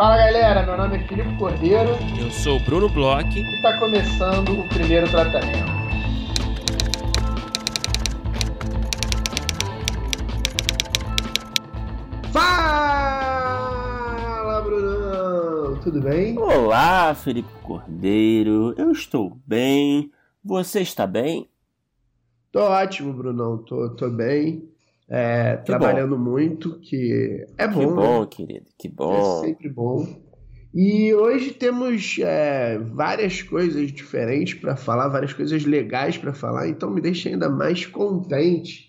Fala galera, meu nome é Filipe Cordeiro. Eu sou o Bruno Bloch. E está começando o primeiro tratamento. Fala, Brunão! Tudo bem? Olá, Felipe Cordeiro. Eu estou bem. Você está bem? Tô ótimo, Brunão. Tô, tô bem. É, trabalhando bom. muito, que é bom. Que bom, né? querido. Que bom. É sempre bom. E hoje temos é, várias coisas diferentes para falar, várias coisas legais para falar, então me deixa ainda mais contente.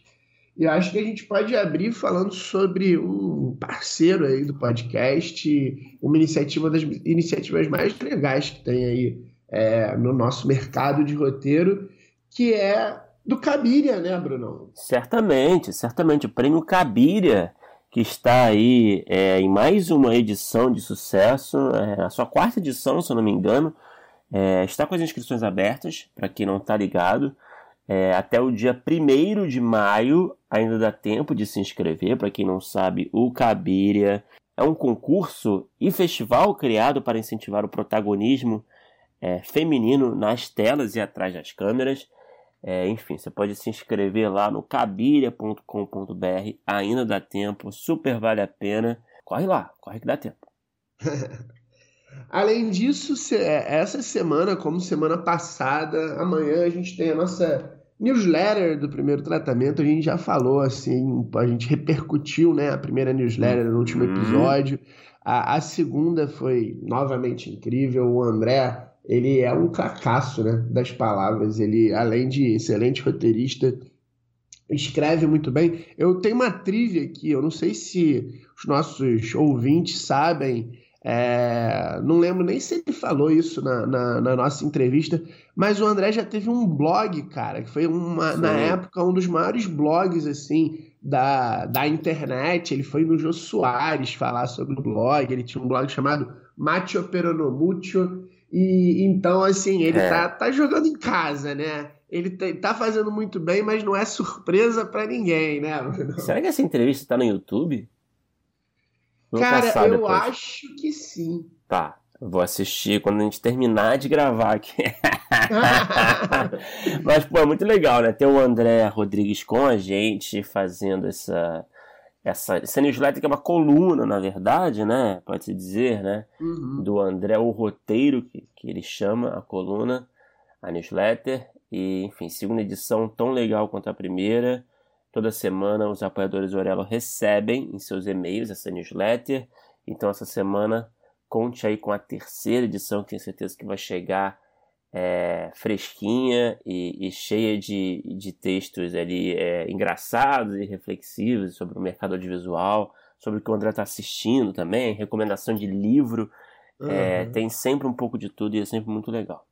E acho que a gente pode abrir falando sobre um parceiro aí do podcast, uma iniciativa das iniciativas mais legais que tem aí é, no nosso mercado de roteiro, que é do Cabiria, né, Brunão? Certamente, certamente. O prêmio Cabiria, que está aí é, em mais uma edição de sucesso, é, a sua quarta edição, se eu não me engano, é, está com as inscrições abertas, para quem não está ligado. É, até o dia 1 de maio ainda dá tempo de se inscrever. Para quem não sabe, o Cabiria é um concurso e festival criado para incentivar o protagonismo é, feminino nas telas e atrás das câmeras. É, enfim, você pode se inscrever lá no cabiria.com.br, ainda dá tempo, super vale a pena. Corre lá, corre que dá tempo. Além disso, é, essa semana, como semana passada, amanhã a gente tem a nossa newsletter do primeiro tratamento. A gente já falou assim, a gente repercutiu né, a primeira newsletter no último uhum. episódio. A, a segunda foi novamente incrível. O André ele é um fracasso né, das palavras. Ele, além de excelente roteirista, escreve muito bem. Eu tenho uma trivia aqui, eu não sei se os nossos ouvintes sabem. É, não lembro nem se ele falou isso na, na, na, nossa entrevista, mas o André já teve um blog, cara, que foi uma, na época um dos maiores blogs assim da, da internet. Ele foi no Jô Soares falar sobre o blog. Ele tinha um blog chamado Macho Peronomucho e então, assim, ele é. tá, tá jogando em casa, né? Ele tá, tá fazendo muito bem, mas não é surpresa para ninguém, né? Será que essa entrevista tá no YouTube? Vou Cara, eu depois. acho que sim. Tá, vou assistir quando a gente terminar de gravar aqui. mas, pô, é muito legal, né? Ter o André Rodrigues com a gente fazendo essa essa, essa newsletter que é uma coluna, na verdade, né? Pode-se dizer, né? Uhum. Do André, o roteiro, que, que ele chama a coluna, a newsletter. E, enfim, segunda edição tão legal quanto a primeira. Toda semana os apoiadores do Orelo recebem em seus e-mails essa newsletter. Então, essa semana, conte aí com a terceira edição, que tenho certeza que vai chegar é, fresquinha e, e, cheia de, de textos ali é, engraçados e reflexivos sobre o mercado audiovisual, sobre o que o André está assistindo também, recomendação de livro. Uhum. É, tem sempre um pouco de tudo e é sempre muito legal.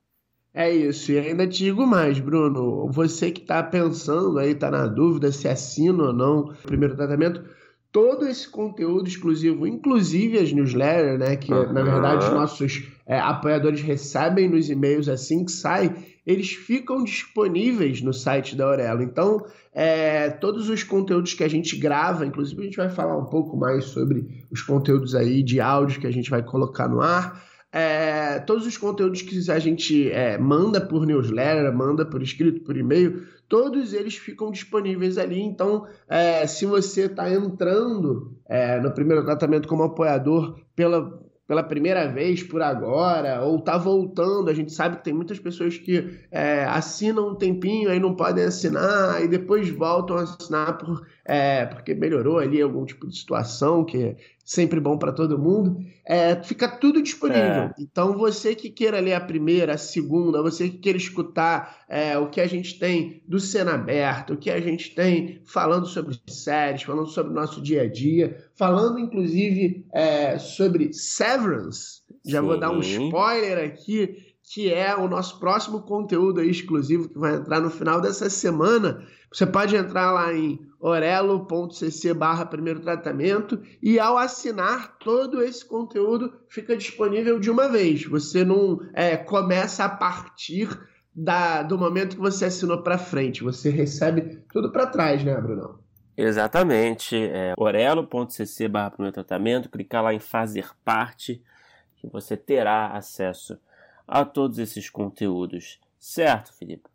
É isso, e ainda te digo mais, Bruno. Você que está pensando aí, está na dúvida se assina ou não o primeiro tratamento, todo esse conteúdo exclusivo, inclusive as newsletters, né, que uhum. na verdade os nossos é, apoiadores recebem nos e-mails assim que sai, eles ficam disponíveis no site da Aurelo. Então, é, todos os conteúdos que a gente grava, inclusive a gente vai falar um pouco mais sobre os conteúdos aí de áudio que a gente vai colocar no ar. É, todos os conteúdos que a gente é, manda por newsletter, manda por escrito, por e-mail, todos eles ficam disponíveis ali. Então, é, se você está entrando é, no primeiro tratamento como apoiador pela, pela primeira vez por agora, ou está voltando, a gente sabe que tem muitas pessoas que é, assinam um tempinho, aí não podem assinar, e depois voltam a assinar por, é, porque melhorou ali algum tipo de situação, que sempre bom para todo mundo, é, fica tudo disponível. É. Então, você que queira ler a primeira, a segunda, você que queira escutar é, o que a gente tem do Cena Aberta, o que a gente tem falando sobre séries, falando sobre o nosso dia a dia, falando inclusive é, sobre Severance, já Sim. vou dar um spoiler aqui, que é o nosso próximo conteúdo exclusivo que vai entrar no final dessa semana. Você pode entrar lá em orelo.cc barra primeiro tratamento e ao assinar todo esse conteúdo fica disponível de uma vez. Você não é, começa a partir da, do momento que você assinou para frente. Você recebe tudo para trás, né, Bruno? Exatamente. É orelo.cc barra primeiro tratamento, clicar lá em fazer parte, que você terá acesso a todos esses conteúdos. Certo, Felipe?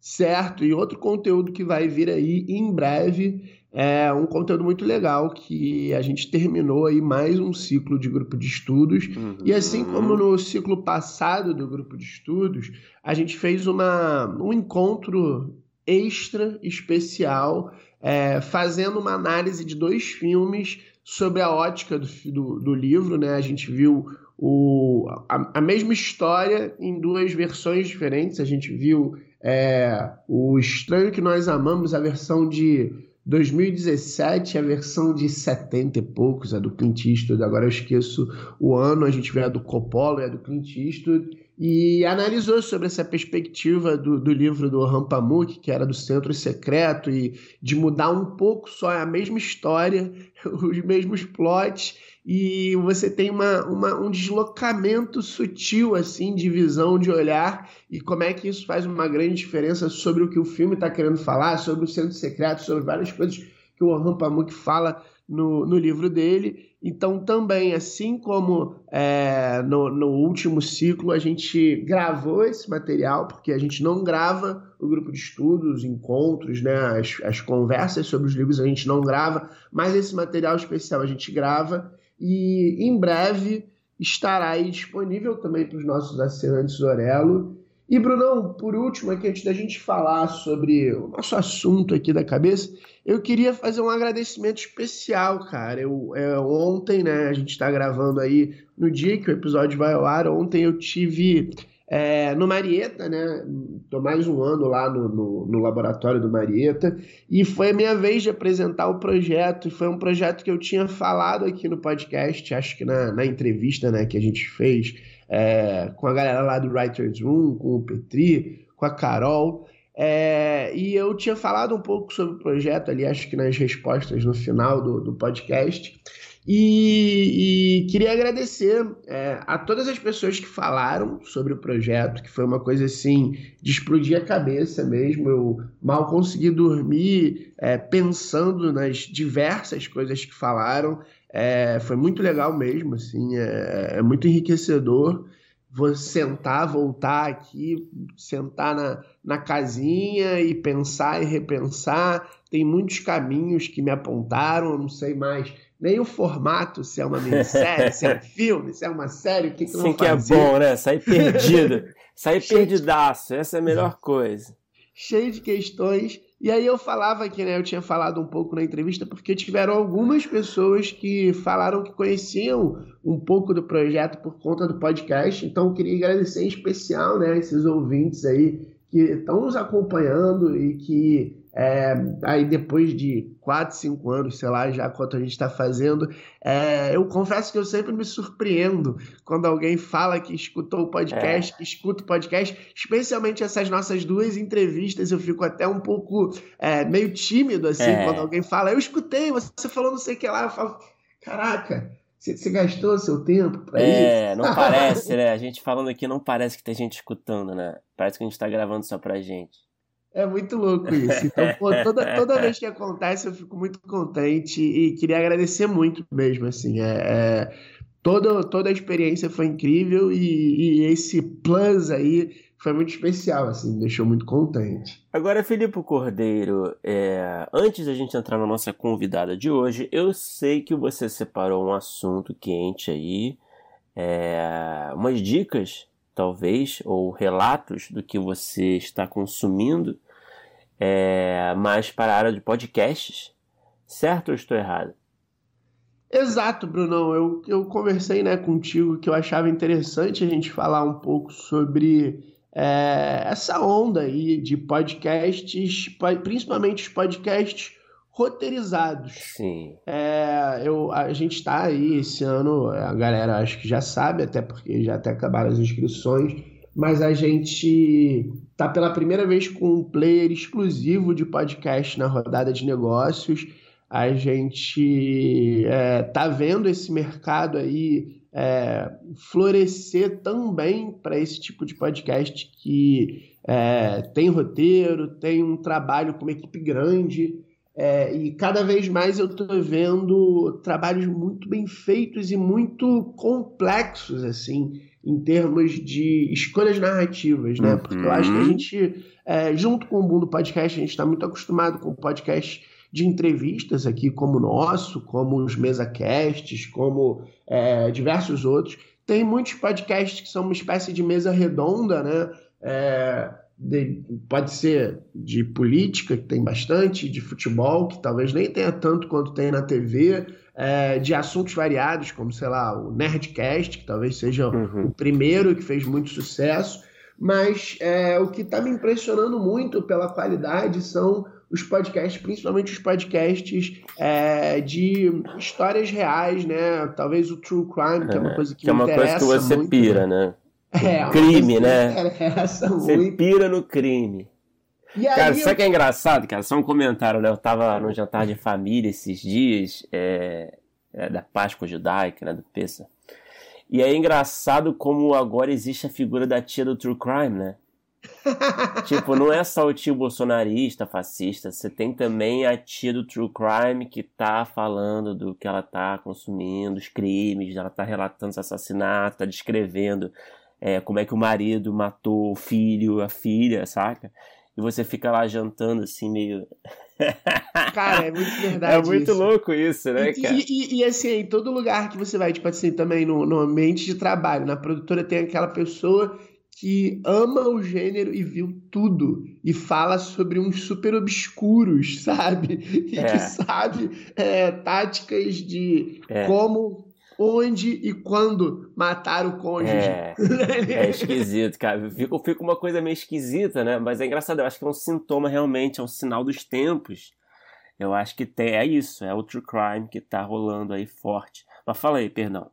Certo, e outro conteúdo que vai vir aí em breve é um conteúdo muito legal que a gente terminou aí mais um ciclo de grupo de estudos. Uhum. E assim como no ciclo passado do grupo de estudos, a gente fez uma, um encontro extra especial é, fazendo uma análise de dois filmes sobre a ótica do, do, do livro. Né? A gente viu o, a, a, mesma história em duas versões diferentes. A gente viu é, o Estranho que Nós Amamos, a versão de 2017, a versão de 70 e poucos, a do Clint Eastwood. Agora eu esqueço o ano, a gente vê a do Coppola e a do Clint Eastwood e analisou sobre essa perspectiva do, do livro do Orhan Pamuk, que era do Centro Secreto, e de mudar um pouco só a mesma história, os mesmos plots, e você tem uma, uma, um deslocamento sutil assim de visão, de olhar, e como é que isso faz uma grande diferença sobre o que o filme está querendo falar, sobre o Centro Secreto, sobre várias coisas que o Orhan Pamuk fala no, no livro dele. Então, também, assim como é, no, no, último ciclo, a gente gravou esse material, porque a gente não grava o grupo de estudos, os encontros, né, as, as conversas sobre os livros a gente não grava, mas esse material especial a gente grava e em breve estará aí disponível também para os nossos assinantes do Orelo. E, Brunão, por último, aqui antes da gente falar sobre o nosso assunto aqui da cabeça, eu queria fazer um agradecimento especial, cara. Eu, é, ontem, né, a gente está gravando aí no dia que o episódio vai ao ar. Ontem eu tive é, no Marieta, né? Estou mais um ano lá no, no, no, laboratório do Marieta e foi a minha vez de apresentar o projeto. E foi um projeto que eu tinha falado aqui no podcast, acho que na, na entrevista né, que a gente fez é, com a galera lá do Writers Room, com o Petri, com a Carol. É, e eu tinha falado um pouco sobre o projeto ali, acho que nas respostas no final do, do podcast. E, e, queria agradecer é, a todas as pessoas que falaram sobre o projeto, que foi uma coisa assim de explodir a cabeça mesmo. Eu mal consegui dormir é, pensando nas diversas coisas que falaram. É, foi muito legal mesmo, assim, é, é, muito enriquecedor. Vou sentar, voltar aqui, sentar na, na casinha e pensar e repensar. Tem muitos caminhos que me apontaram, não sei mais nem o formato, se é uma minissérie, se é um filme, se é uma série, o que, que Sim, que é bom, né? Sair perdido. Sair perdidaço, essa é a melhor coisa. Cheio de questões e aí eu falava que, né, eu tinha falado um pouco na entrevista, porque tiveram algumas pessoas que falaram que conheciam um pouco do projeto por conta do podcast. Então eu queria agradecer em especial, né, esses ouvintes aí que estão nos acompanhando e que é, aí depois de 4, 5 anos, sei lá, já quanto a gente está fazendo, é, eu confesso que eu sempre me surpreendo quando alguém fala que escutou o podcast, é. que escuta o podcast, especialmente essas nossas duas entrevistas, eu fico até um pouco é, meio tímido, assim, é. quando alguém fala, eu escutei, você falou não sei o que lá, eu falo, caraca, você, você gastou seu tempo pra é, isso? É, não parece, né? A gente falando aqui não parece que tem gente escutando, né? Parece que a gente tá gravando só pra gente. É muito louco isso. Então, pô, toda, toda vez que acontece, eu fico muito contente e queria agradecer muito mesmo, assim. É, é toda, toda a experiência foi incrível e, e, esse plus aí foi muito especial, assim, deixou muito contente. Agora, Filipe Cordeiro, é, antes da gente entrar na nossa convidada de hoje, eu sei que você separou um assunto quente aí, é, umas dicas talvez, ou relatos do que você está consumindo, é, mais para a área de podcasts. Certo ou estou errado? Exato, Brunão. Eu, eu conversei né, contigo que eu achava interessante a gente falar um pouco sobre é, essa onda aí de podcasts, principalmente os podcasts roteirizados. Sim. É, eu, a gente está aí esse ano, a galera acho que já sabe, até porque já até acabaram as inscrições, mas a gente tá pela primeira vez com um player exclusivo de podcast na rodada de negócios. A gente é, tá vendo esse mercado aí é, florescer também para esse tipo de podcast que é, tem roteiro, tem um trabalho com uma equipe grande É, e cada vez mais eu estou vendo trabalhos muito bem feitos e muito complexos, assim, em termos de escolhas narrativas, né? Porque eu acho que a uhum. gente, é, junto com o mundo podcast, a gente está muito acostumado com podcast de entrevistas aqui, como o nosso, como os MesaCasts, como é, diversos outros. Tem muitos podcasts que são uma espécie de mesa redonda, né? É, de, pode ser de política, que tem bastante, de futebol, que talvez nem tenha tanto quanto tem na TV, é, de assuntos variados, como, sei lá, o Nerdcast, que talvez seja uhum. o primeiro que fez muito sucesso. Mas é, o que está me impressionando muito pela qualidade são os podcasts, principalmente os podcasts é, de histórias reais, né? Talvez o True Crime, que é uma é, coisa que, que me interessa. Que é uma coisa que você muito, pira, né? né? É, crime, né? Você muito. pira no crime. E cara, sabe o eu... que é engraçado, cara? Só um comentário, né? Eu tava no jantar de família esses dias, é, é, da Páscoa judaica, né? Do Pessa. E é engraçado como agora existe a figura da tia do True Crime, né? tipo, não é só o tio bolsonarista, fascista, você tem também a tia do True Crime que tá falando do que ela tá consumindo, os crimes, ela tá relatando os assassinatos, tá descrevendo é, como é que o marido matou o filho, a filha, saca? E você fica lá jantando assim, meio. Cara, é muito verdade. É muito isso. louco isso, né, cara? E, e, e, assim, em todo lugar que você vai, tipo assim, também no, no ambiente de trabalho, na produtora tem aquela pessoa que ama o gênero e viu tudo e fala sobre uns super obscuros, sabe? E é. que sabe é, táticas de é. como onde e quando matar o cônjuge. É, é esquisito, cara. Fica, fica uma coisa meio esquisita, né? Mas é engraçado, eu acho que é um sintoma realmente, é um sinal dos tempos. Eu acho que tem, é isso, é o true crime que tá rolando aí forte. Mas fala aí, perdão.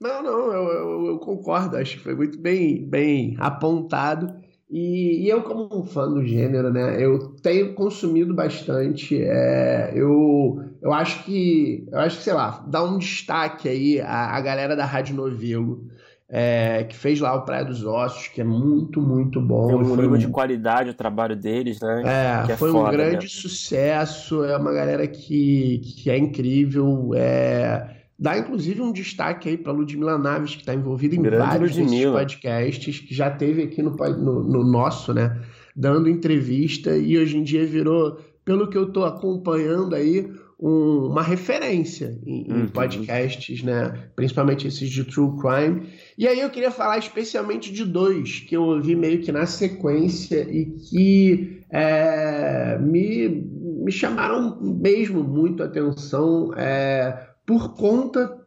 Não, não, eu, eu, eu concordo, acho que foi muito bem, bem apontado. E, e, eu, como um fã do gênero, né, eu tenho consumido bastante. É, eu, eu acho que, eu acho que, sei lá, dá um destaque aí à, à galera da Rádio Novelo, é, que fez lá o Praia dos Ossos, que é muito, muito bom. Tem um nível um... de qualidade o trabalho deles, né? É, é foi foda, um grande né? sucesso. É uma galera que, que é incrível. É Dá inclusive um destaque aí para Ludmila Naves, que está envolvida em Grande vários desses podcasts, que já teve aqui no, no, no, nosso, né? Dando entrevista e hoje em dia virou, pelo que eu estou acompanhando aí, um, uma referência em, uhum. em, podcasts, né? Principalmente esses de True Crime. E aí eu queria falar especialmente de dois que eu ouvi meio que na sequência e que é, me, me chamaram mesmo muito a atenção. É, por conta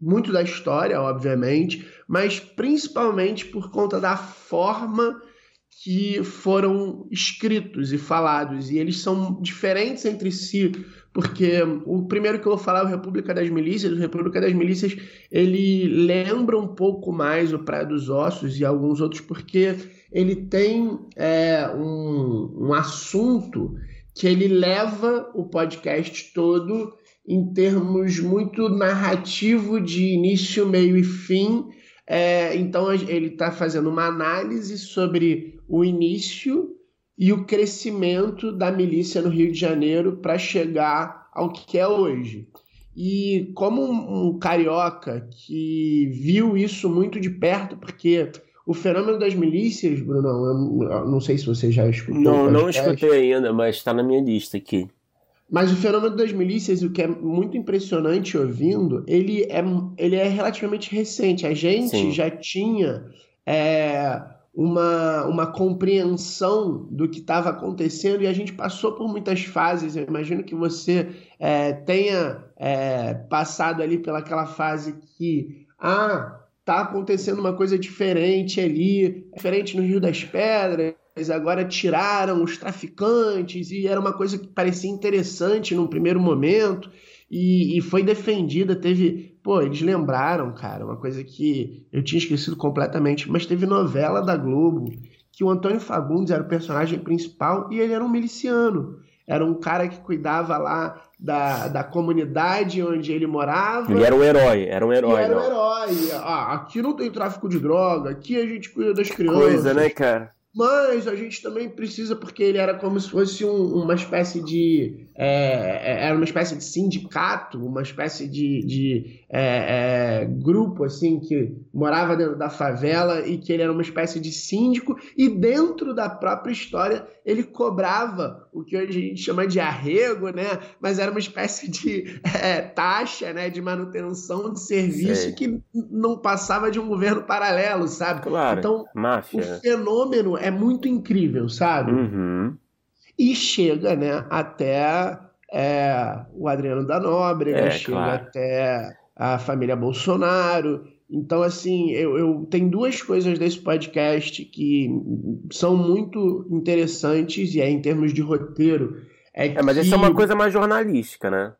muito da história, obviamente, mas principalmente por conta da forma que foram escritos e falados. E eles são diferentes entre si, porque o primeiro que eu vou falar é o República das Milícias. O República das Milícias ele lembra um pouco mais o Praia dos Ossos e alguns outros, porque ele tem é, um, um assunto que ele leva o podcast todo em termos muito narrativo de início, meio e fim. É, então ele está fazendo uma análise sobre o início e o crescimento da milícia no Rio de Janeiro para chegar ao que é hoje. E como um, um, carioca que viu isso muito de perto, porque o fenômeno das milícias, Bruno, eu, eu não sei se você já escutou. Não, não escutei ainda, mas está na minha lista aqui. Mas o fenômeno das milícias, o que é muito impressionante ouvindo, ele é, ele é relativamente recente. A gente Sim. já tinha é, uma, uma compreensão do que estava acontecendo e a gente passou por muitas fases. Eu imagino que você é, tenha é, passado ali pelaquela fase que, ah, tá acontecendo uma coisa diferente ali, diferente no Rio das Pedras, agora tiraram os traficantes e era uma coisa que parecia interessante num primeiro momento e, e, foi defendida. Teve, pô, eles lembraram, cara, uma coisa que eu tinha esquecido completamente, mas teve novela da Globo que o Antônio Fagundes era o personagem principal e ele era um miliciano. Era um cara que cuidava lá da, da comunidade onde ele morava. Ele era um herói, era um herói. Era um herói. Ah, aqui não tem tráfico de droga, aqui a gente cuida das crianças. Coisa, né, cara? Mas a gente também precisa, porque ele era como se fosse um, uma espécie de. É, é, era uma espécie de sindicato, uma espécie de, de é, é, grupo assim que morava dentro da favela e que ele era uma espécie de síndico, e dentro da própria história ele cobrava o que hoje a gente chama de arrego, né? Mas era uma espécie de é, taxa né? de manutenção de serviço Sei. que não passava de um governo paralelo, sabe? Claro, então, máfia. o fenômeno é muito incrível, sabe? Uhum. E chega, né, até é, o Adriano da Nóbrega, é, chega claro. até a família Bolsonaro. Então, assim, eu, eu tenho duas coisas desse podcast que são muito interessantes, e é em termos de roteiro. É, é mas que... isso é uma coisa mais jornalística, né?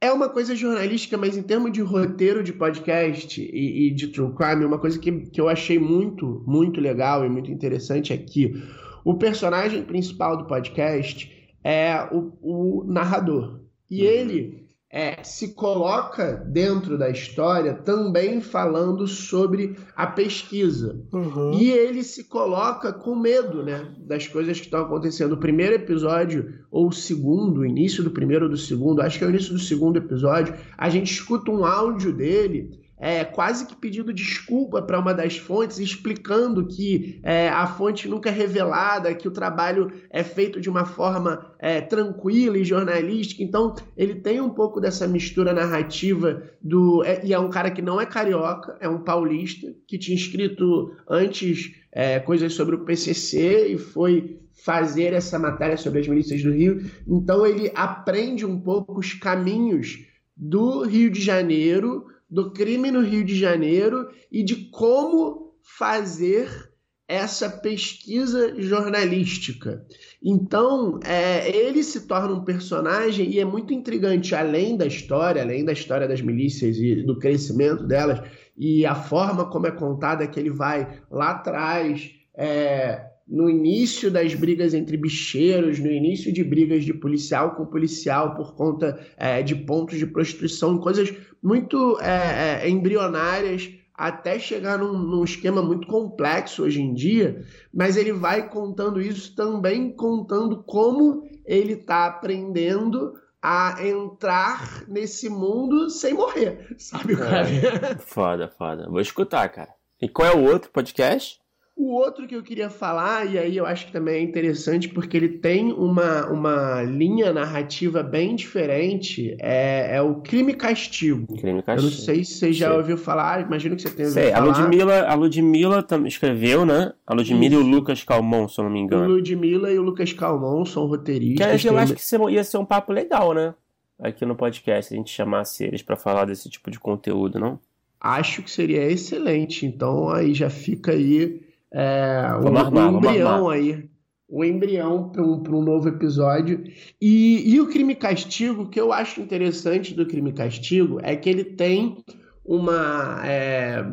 É uma coisa jornalística, mas em termos de roteiro de podcast e, e, de true crime, uma coisa que, que eu achei muito, muito legal e muito interessante é que o personagem principal do podcast é o, o narrador. E uhum. ele é, se coloca dentro da história também falando sobre a pesquisa. Uhum. E ele se coloca com medo né, das coisas que estão acontecendo. O primeiro episódio, ou o segundo, o início do primeiro ou do segundo, acho que é o início do segundo episódio, a gente escuta um áudio dele é, quase que pedindo desculpa para uma das fontes, explicando que é, a fonte nunca é revelada, que o trabalho é feito de uma forma é, tranquila e jornalística. Então, ele tem um pouco dessa mistura narrativa do. É, e é um cara que não é carioca, é um paulista, que tinha escrito antes é, coisas sobre o PCC e foi fazer essa matéria sobre as milícias do Rio. Então, ele aprende um pouco os caminhos do Rio de Janeiro do crime no Rio de Janeiro e de como fazer essa pesquisa jornalística. Então, é, ele se torna um personagem e é muito intrigante, além da história, além da história das milícias e do crescimento delas, e a forma como é contada que ele vai lá atrás, é, no início das brigas entre bicheiros, no início de brigas de policial com policial por conta é, de pontos de prostituição, coisas muito é, é, embrionárias até chegar num, num, esquema muito complexo hoje em dia, mas ele vai contando isso também contando como ele está aprendendo a entrar nesse mundo sem morrer, sabe, cara? É, foda, foda. Vou escutar, cara. E qual é o outro podcast? O outro que eu queria falar, e aí eu acho que também é interessante porque ele tem uma, uma linha narrativa bem diferente, é, é o Crime Castigo. Crime Castigo. Eu não sei se você já ouviu falar, imagino que você tenha ouvido Sei. falar. A Ludmilla, a Ludmilla escreveu, né? A Ludmilla Isso. e o Lucas Calmon, se eu não me engano. O Ludmilla e o Lucas Calmon são roteiristas. Que eu acho que ia ser um papo legal, né? Aqui no podcast, a gente chamasse eles para falar desse tipo de conteúdo, não? Acho que seria excelente. Então aí já fica aí é, um, armar, um embrião aí. Um embrião para um, um novo episódio. E, e o crime castigo, que eu acho interessante do crime castigo é que ele tem uma, é,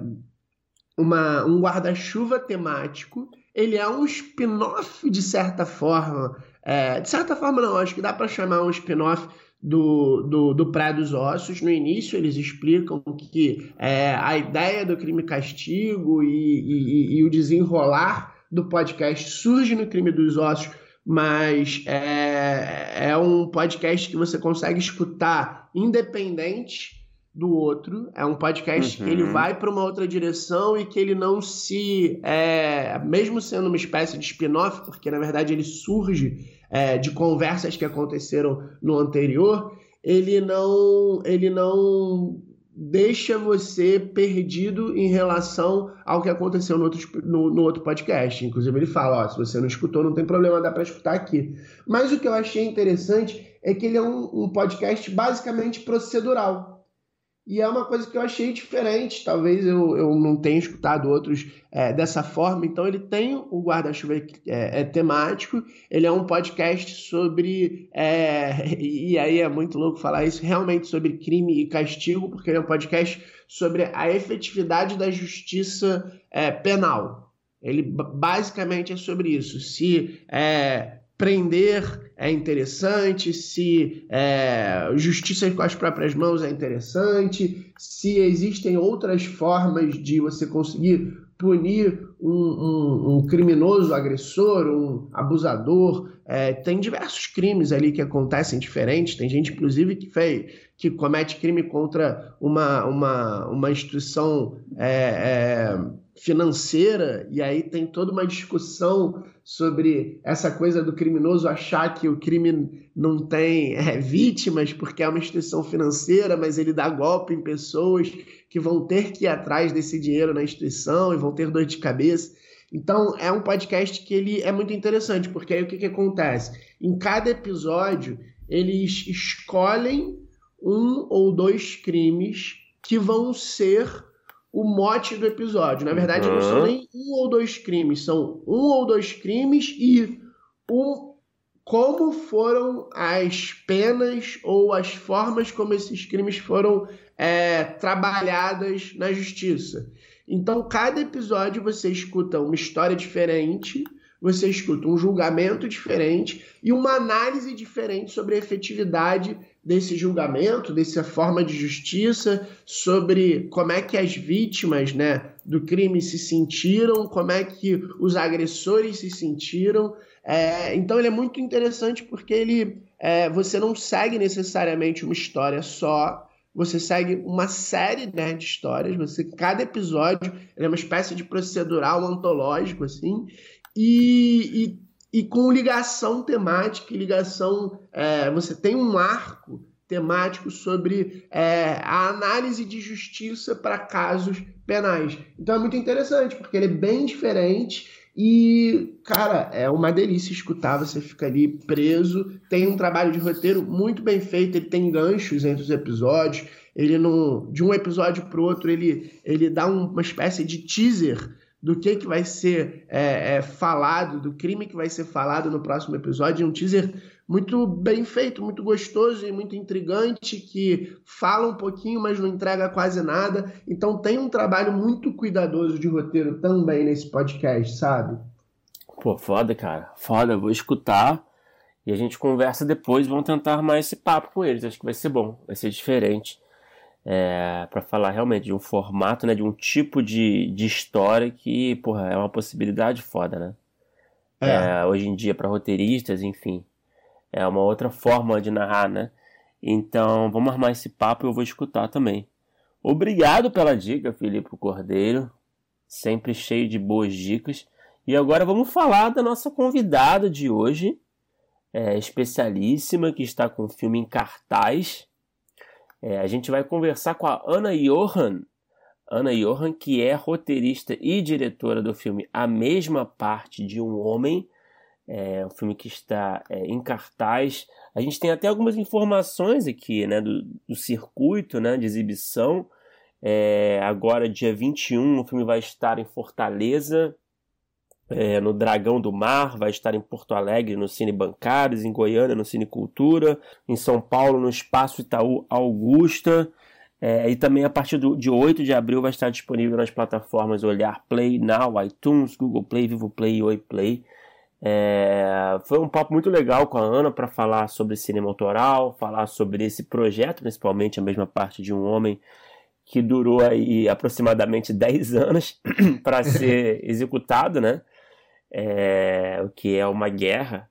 uma um guarda-chuva temático. Ele é um spin-off, de certa forma. É, de certa forma, não, acho que dá para chamar um spin-off do, do, do Praia dos Ossos. No início, eles explicam que é, a ideia do crime castigo e, e, e, o desenrolar do podcast surge no Crime dos Ossos, mas é, é um podcast que você consegue escutar independente do outro. É um podcast uhum. que ele uhum. vai para uma outra direção e que ele não se. É, mesmo sendo uma espécie de spin-off, porque na verdade ele surge é, de conversas que aconteceram no anterior, ele não, ele não deixa você perdido em relação ao que aconteceu no outro, no, no outro podcast. Inclusive, ele fala: ó, se você não escutou, não tem problema, dá para escutar aqui. Mas o que eu achei interessante é que ele é um, um podcast basicamente procedural. E é uma coisa que eu achei diferente. Talvez eu, eu não tenha escutado outros é, dessa forma. Então, ele tem o guarda-chuva é, é, temático. Ele é um podcast sobre. É, e aí é muito louco falar isso realmente sobre crime e castigo, porque ele é um podcast sobre a efetividade da justiça é, penal. Ele basicamente é sobre isso. Se é, prender é interessante, se é, justiça com as próprias mãos é interessante, se existem outras formas de você conseguir punir um, um, um criminoso agressor, um abusador. É, tem diversos crimes ali que acontecem diferentes. Tem gente, inclusive, que, fez, que comete crime contra uma, uma, uma instituição é, é, financeira, e aí tem toda uma discussão sobre essa coisa do criminoso achar que o crime não tem é, vítimas porque é uma instituição financeira, mas ele dá golpe em pessoas que vão ter que ir atrás desse dinheiro na instituição e vão ter dor de cabeça. Então, é um podcast que ele é muito interessante, porque aí o que, que acontece? Em cada episódio, eles escolhem um ou dois crimes que vão ser o mote do episódio. Na verdade, uhum. não são nem um ou dois crimes, são um ou dois crimes e um, como foram as penas ou as formas como esses crimes foram é, trabalhadas na justiça. Então, cada episódio você escuta uma história diferente, você escuta um julgamento diferente e uma análise diferente sobre a efetividade desse julgamento, dessa forma de justiça, sobre como é que as vítimas né, do crime se sentiram, como é que os agressores se sentiram. É, então ele é muito interessante porque ele é, você não segue necessariamente uma história só, você segue uma série né, de histórias. Você cada episódio é uma espécie de procedural antológico assim e, e e com ligação temática e ligação. É, você tem um arco temático sobre é, a análise de justiça para casos penais. Então é muito interessante, porque ele é bem diferente e, cara, é uma delícia escutar, você fica ali preso. Tem um trabalho de roteiro muito bem feito, ele tem ganchos entre os episódios. Ele não. De um episódio para o outro, ele, ele dá uma espécie de teaser do que, que vai ser é, é, falado, do crime que vai ser falado no próximo episódio. Um teaser muito bem feito, muito gostoso e muito intrigante, que fala um pouquinho, mas não entrega quase nada. Então tem um trabalho muito cuidadoso de roteiro também nesse podcast, sabe? Pô, foda, cara. Foda, vou escutar. E a gente conversa depois, vamos tentar mais esse papo com eles. Acho que vai ser bom, vai ser diferente é, para falar realmente de um formato, né, de um tipo de, de história que, porra, é uma possibilidade foda, né? É. É, hoje em dia, para roteiristas, enfim, é uma outra forma de narrar, né? Então, vamos armar esse papo e eu vou escutar também. Obrigado pela dica, Felipe Cordeiro, sempre cheio de boas dicas. E agora vamos falar da nossa convidada de hoje, é, especialíssima, que está com o filme em cartaz é, a gente vai conversar com a Ana Johan. Ana Johan, que é roteirista e diretora do filme A Mesma Parte de um Homem. É um filme que está é, em cartaz. A gente tem até algumas informações aqui né, do, do circuito né, de exibição. É, agora, dia 21, o filme vai estar em Fortaleza, é, no Dragão do Mar, vai estar em Porto Alegre no Cine Bancários, em Goiânia no Cine Cultura, em São Paulo no Espaço Itaú Augusta. É, e também a partir do, de 8 de abril vai estar disponível nas plataformas Olhar Play, Now, iTunes, Google Play, Vivo Play e Oi Play. É, foi um papo muito legal com a Ana para falar sobre cinema autoral, falar sobre esse projeto, principalmente a mesma parte de um homem que durou aí aproximadamente 10 anos para ser executado, né? É, o que é uma guerra.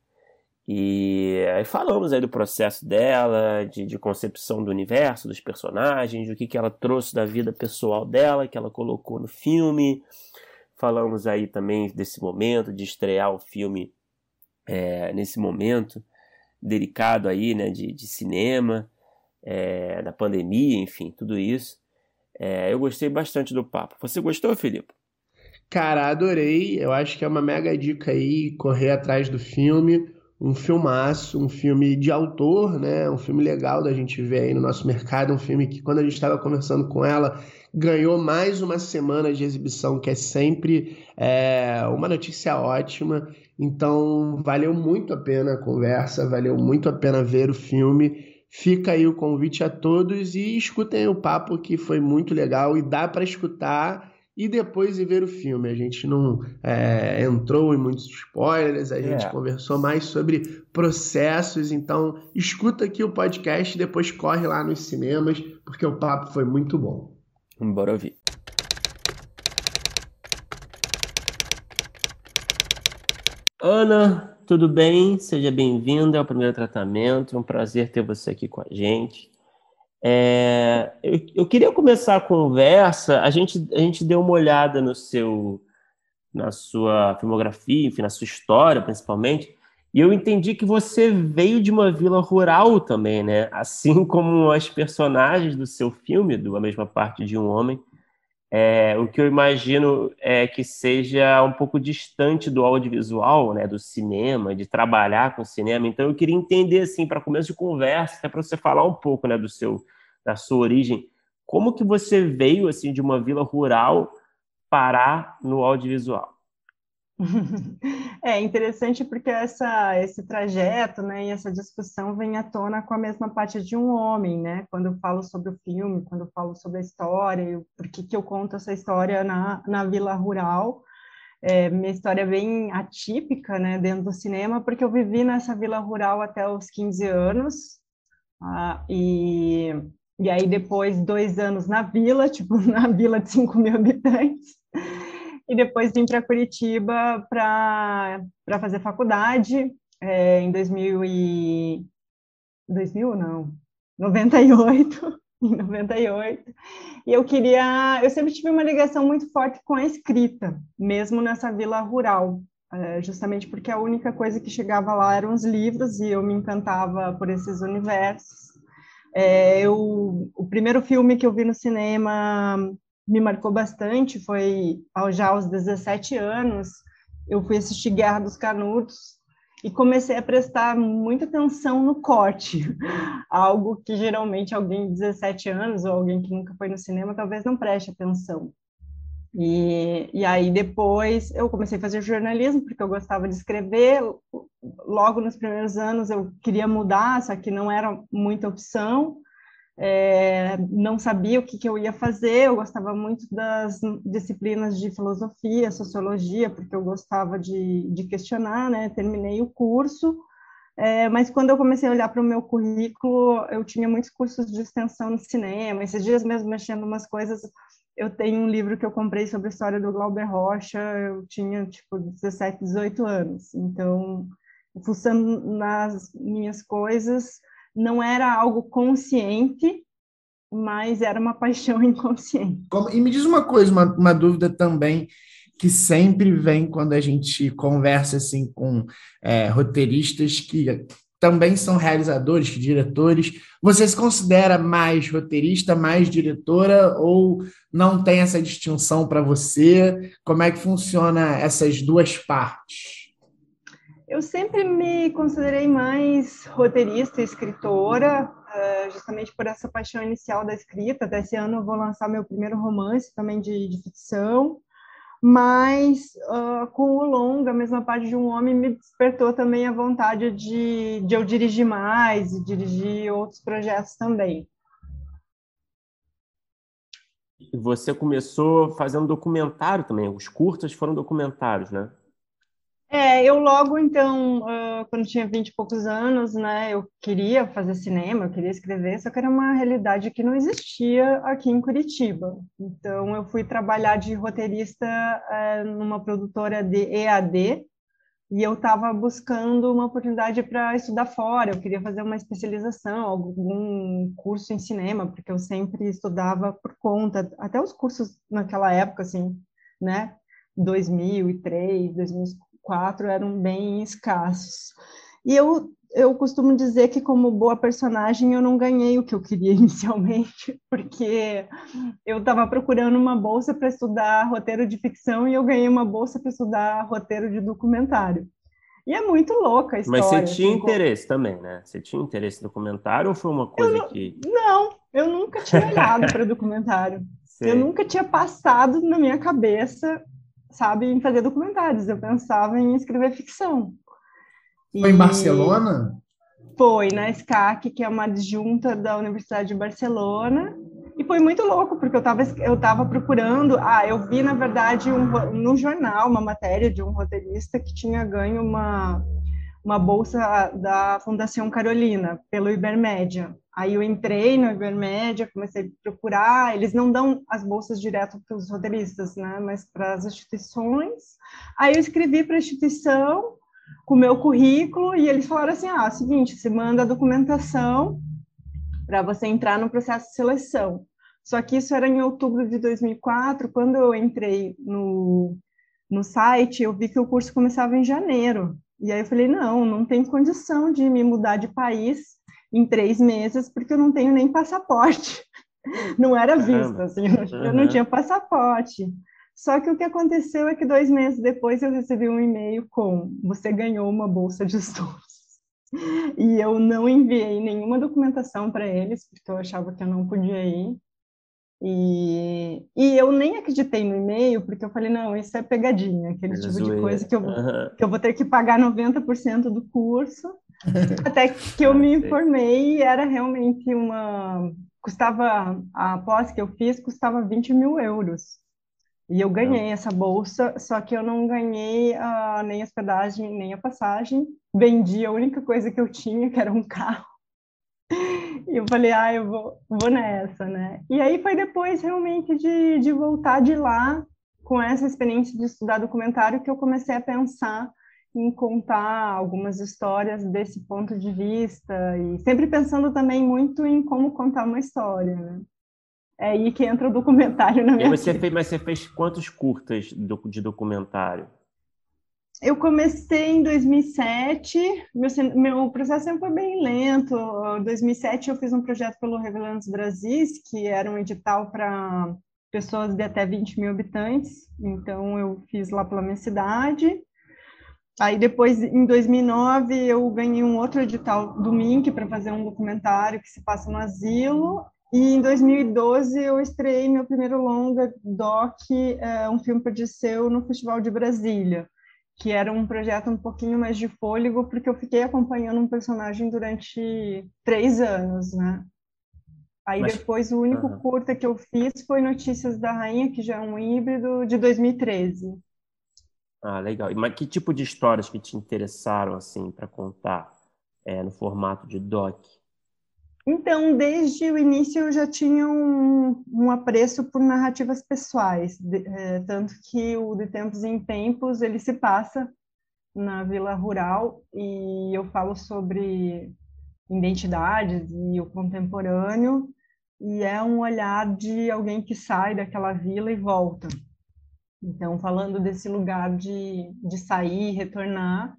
E aí falamos aí do processo dela, de, de, concepção do universo, dos personagens, o que, que ela trouxe da vida pessoal dela, que ela colocou no filme. Falamos aí também desse momento, de estrear o filme é, nesse momento delicado aí, né, de, de cinema, é, da pandemia, enfim, tudo isso. É, eu gostei bastante do papo. Você gostou, Felipe? Cara, adorei. Eu acho que é uma mega dica aí correr atrás do filme. Um filmaço, um filme de autor, né? Um filme legal da gente ver aí no nosso mercado. Um filme que, quando a gente estava conversando com ela, ganhou mais uma semana de exibição, que é sempre é, uma notícia ótima. Então, valeu muito a pena a conversa, valeu muito a pena ver o filme. Fica aí o convite a todos e escutem o papo que foi muito legal e dá para escutar e depois ir ver o filme. A gente não é, entrou em muitos spoilers, a gente é. conversou mais sobre processos, então escuta aqui o podcast e depois corre lá nos cinemas, porque o papo foi muito bom. Bora ouvir. Ana, tudo bem? Seja bem-vinda ao primeiro tratamento. É um prazer ter você aqui com a gente. É, eu, eu, queria começar a conversa. A gente, a gente deu uma olhada no seu, na sua filmografia, enfim, na sua história, principalmente. E eu entendi que você veio de uma vila rural também, né? Assim como as personagens do seu filme, do A Mesma Parte de um Homem. É, o que eu imagino é que seja um pouco distante do audiovisual, né, do cinema, de trabalhar com cinema. Então eu queria entender assim, para começo de conversa, até para você falar um pouco, né, do seu da sua origem, como que você veio assim de uma vila rural parar no audiovisual? É interessante porque essa, esse trajeto né, e essa discussão vem à tona com a mesma parte de um homem, né? Quando eu falo sobre o filme, quando eu falo sobre a história, por que, eu conto essa história na, na vila rural. É, minha história é bem atípica né, dentro do cinema, porque eu vivi nessa vila rural até os 15 anos, ah, e, e aí depois dois anos na vila, tipo, na vila de 5 mil habitantes, e depois vim para Curitiba para fazer faculdade é, em 2000 e 2000 não 98 em 98 e eu queria eu sempre tive uma ligação muito forte com a escrita mesmo nessa vila rural é, justamente porque a única coisa que chegava lá eram os livros e eu me encantava por esses universos é, eu, o primeiro filme que eu vi no cinema me marcou bastante foi já aos 17 anos, eu fui assistir Guerra dos Canudos e comecei a prestar muita atenção no corte, algo que geralmente alguém de 17 anos ou alguém que nunca foi no cinema talvez não preste atenção. E, e aí depois eu comecei a fazer jornalismo porque eu gostava de escrever. Logo nos primeiros anos eu queria mudar, só que não era muita opção é, não sabia o que, que, eu ia fazer, eu gostava muito das disciplinas de filosofia, sociologia, porque eu gostava de, de questionar, né? Terminei o curso, é, mas quando eu comecei a olhar para o meu currículo, eu tinha muitos cursos de extensão no cinema, esses dias mesmo mexendo umas coisas, eu tenho um livro que eu comprei sobre a história do Glauber Rocha, eu tinha, tipo, 17, 18 anos, então, fuçando nas minhas coisas, não era algo consciente, mas era uma paixão inconsciente. E me diz uma coisa, uma, uma dúvida também que sempre vem quando a gente conversa assim com é, roteiristas que também são realizadores, diretores. Você se considera mais roteirista, mais diretora ou não tem essa distinção para você? Como é que funciona essas duas partes? Eu sempre me considerei mais roteirista escritora, eh, justamente por essa paixão inicial da escrita. Até esse ano eu vou lançar meu primeiro romance também de, de ficção, mas uh, com o longa, a mesma parte de um homem, me despertou também a vontade de, de eu dirigir mais e dirigir outros projetos também. E você começou fazendo documentário também, os curtas foram documentários, né? É, eu logo, então, uh, quando tinha vinte e poucos anos, né, eu queria fazer cinema, eu queria escrever, só que era uma realidade que não existia aqui em Curitiba. Então, eu fui trabalhar de roteirista uh, numa produtora de EAD, e eu estava buscando uma oportunidade para estudar fora, eu queria fazer uma especialização, algum curso em cinema, porque eu sempre estudava por conta, até os cursos naquela época, assim, né, 2003, 2004, quatro eram bem escassos. E eu, eu costumo dizer que, como boa personagem, eu não ganhei o que eu queria inicialmente, porque eu estava procurando uma bolsa para estudar roteiro de ficção e eu ganhei uma bolsa para estudar roteiro de documentário. E é muito louca a história. Mas você tinha assim, interesse como... também, né? Você tinha interesse no documentário ou foi uma coisa não, que. Não, eu nunca tinha olhado para documentário. Eu nunca tinha passado na minha cabeça sabe, em fazer documentários. Eu pensava em escrever ficção. Foi e... em Barcelona? Foi, na SCAC, que é uma adjunta da Universidade de Barcelona. E foi muito louco, porque eu estava eu tava procurando. Ah, eu vi, na verdade, um, no jornal uma matéria de um roteirista que tinha ganho uma, uma bolsa da Fundação Carolina, pelo Ibermédia. Aí eu entrei no Ibermédia, comecei a procurar. Eles não dão as bolsas direto para os roteiristas, né? Mas para as instituições. Aí eu escrevi para a instituição. com o meu currículo e eles falaram assim: ah, seguinte, você manda a documentação para você entrar no processo de seleção. Só que isso era em outubro de 2004, quando eu entrei no, no site, eu vi que o curso começava em janeiro. E aí eu falei, não, não tem condição de me mudar de país em três meses, porque eu não tenho nem passaporte. Não era visto, assim, eu não tinha passaporte. Só que o que aconteceu é que dois meses depois eu recebi um e-mail com você ganhou uma bolsa de estudos. E eu não enviei nenhuma documentação para eles, porque eu achava que eu não podia ir. E, e eu nem acreditei no e-mail, porque eu falei, não, isso é pegadinha, aquele é tipo de coisa que eu, que eu vou ter que pagar 90% do curso. Até que eu me informei e era realmente uma. Custava, a pós que eu fiz custava 20 mil euros. E eu ganhei essa bolsa, só que eu não ganhei uh, nem a hospedagem, nem a passagem. Vendi a única coisa que eu tinha, que era um carro. E eu falei, ah, eu vou, vou nessa, né? E aí foi depois realmente de, de voltar de lá, com essa experiência de estudar documentário, que eu comecei a pensar em contar algumas histórias desse ponto de vista, e sempre pensando também muito em como contar uma história, né? É aí que entra o documentário na minha você vida. Fez, mas você fez quantos curtas de documentário? Eu comecei em 2007, meu, meu processo sempre foi bem lento. Em 2007 eu fiz um projeto pelo Revelantes Brasis, que era um edital para pessoas de até 20 mil habitantes, então eu fiz lá pela minha cidade. Aí depois, em 2009, eu ganhei um outro edital do MINC para fazer um documentário que se passa no asilo, e em 2012 eu estreiei meu primeiro longa doc, é, um filme para Disseu, no Festival de Brasília, que era um projeto um pouquinho mais de fôlego, porque eu fiquei acompanhando um personagem durante três anos, né? Aí Mas... depois o único uhum. curta que eu fiz foi Notícias da Rainha, que já é um híbrido, de 2013. Ah, legal. Mas que tipo de histórias que te interessaram, assim, para contar é, no formato de doc? Então, desde o início eu já tinha um, um apreço por narrativas pessoais, de, é, tanto que o De Tempos em Tempos ele se passa na Vila Rural e eu falo sobre identidades e o contemporâneo e é um olhar de alguém que sai daquela vila e volta. Então, falando desse lugar de, de sair, retornar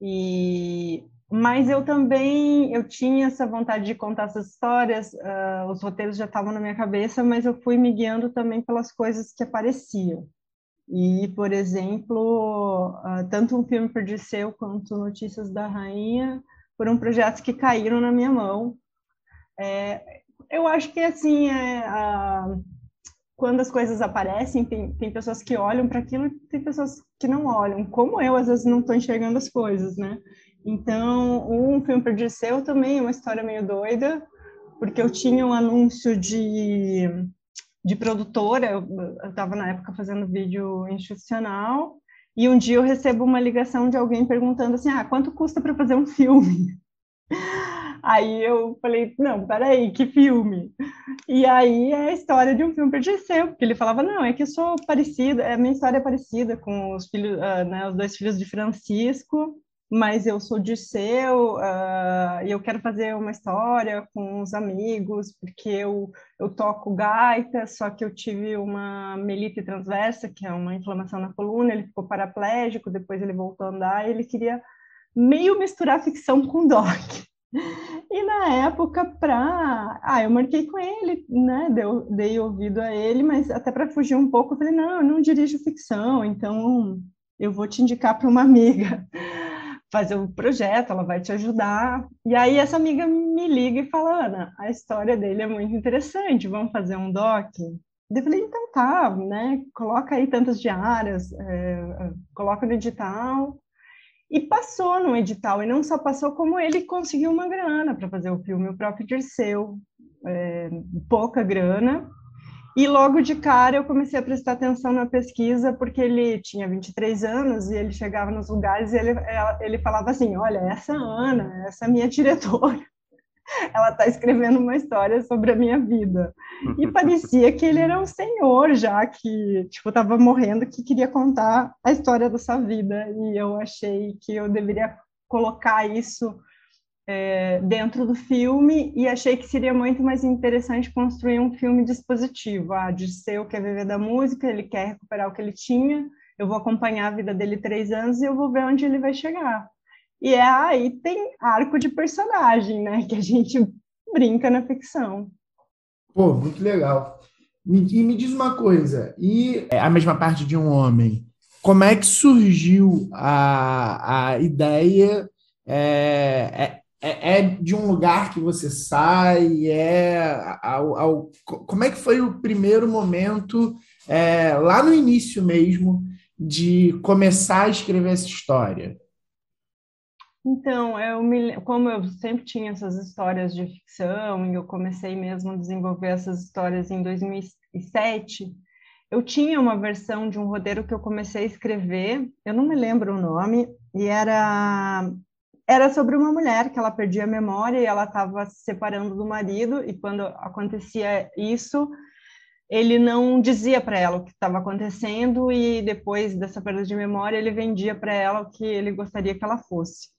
e mas eu também eu tinha essa vontade de contar essas histórias uh, os roteiros já estavam na minha cabeça mas eu fui me guiando também pelas coisas que apareciam. E por exemplo uh, tanto um filme Perdiceu quanto Notícias da Rainha foram projetos que caíram na minha mão. É, eu acho que assim é, uh, quando as coisas aparecem tem, tem pessoas que olham para aquilo e tem pessoas que não olham como eu às vezes não estou enxergando as coisas né então, um filme Perdiceu também é uma história meio doida, porque eu tinha um anúncio de, de produtora, eu estava na época fazendo vídeo institucional, e um dia eu recebo uma ligação de alguém perguntando assim, ah, quanto custa para fazer um filme? Aí eu falei, não, peraí, que filme? E aí é a história de um filme Perdiceu, porque ele falava, não, é que eu sou parecida, a minha história é parecida com os filhos, uh, né, os dois filhos de Francisco, mas eu sou de seu uh, e eu quero fazer uma história com os amigos, porque eu, eu toco gaita, só que eu tive uma melite transversa, que é uma inflamação na coluna, ele ficou paraplégico, depois ele voltou a andar, e ele queria meio misturar ficção com doc. E na época, para. Ah, eu marquei com ele, né? Deu, dei ouvido a ele, mas até para fugir um pouco, eu falei: não, eu não dirijo ficção, então eu vou te indicar para uma amiga fazer o um projeto, ela vai te ajudar. E aí essa amiga me liga e fala, Ana, a história dele é muito interessante, vamos fazer um doc? Eu falei, então tá, né? Coloca aí tantas diárias, é, coloca no edital. E passou no edital, e não só passou, como ele conseguiu uma grana para fazer o filme, o próprio Dirceu, é, pouca grana, e logo de cara eu comecei a prestar atenção na pesquisa, porque ele tinha 23 anos e ele chegava nos lugares e ele, ele falava assim: Olha, essa Ana, essa é minha diretora. Ela está escrevendo uma história sobre a minha vida. E parecia que ele era um senhor já, que, tipo, estava morrendo, que queria contar a história dessa vida. E eu achei que eu deveria colocar isso é, dentro do filme e achei que seria muito mais interessante construir um filme dispositivo. Ah, de ser o que é viver da música, ele quer recuperar o que ele tinha, eu vou acompanhar a vida dele três anos e eu vou ver onde ele vai chegar. E é aí tem arco de personagem, né? Que a gente brinca na ficção. Pô, muito legal. E me diz uma coisa, e a mesma parte de um homem, como é que surgiu a, a ideia? É, é, é, é de um lugar que você sai? É ao, ao, como é que foi o primeiro momento, é, lá no início mesmo, de começar a escrever essa história? Então, eu me, como eu sempre tinha essas histórias de ficção e eu comecei mesmo a desenvolver essas histórias em 2007, eu tinha uma versão de um roteiro que eu comecei a escrever, eu não me lembro o nome, e era era sobre uma mulher que ela perdia a memória e ela estava se separando do marido e quando acontecia isso, ele não dizia para ela o que estava acontecendo e depois dessa perda de memória ele vendia para ela o que ele gostaria que ela fosse.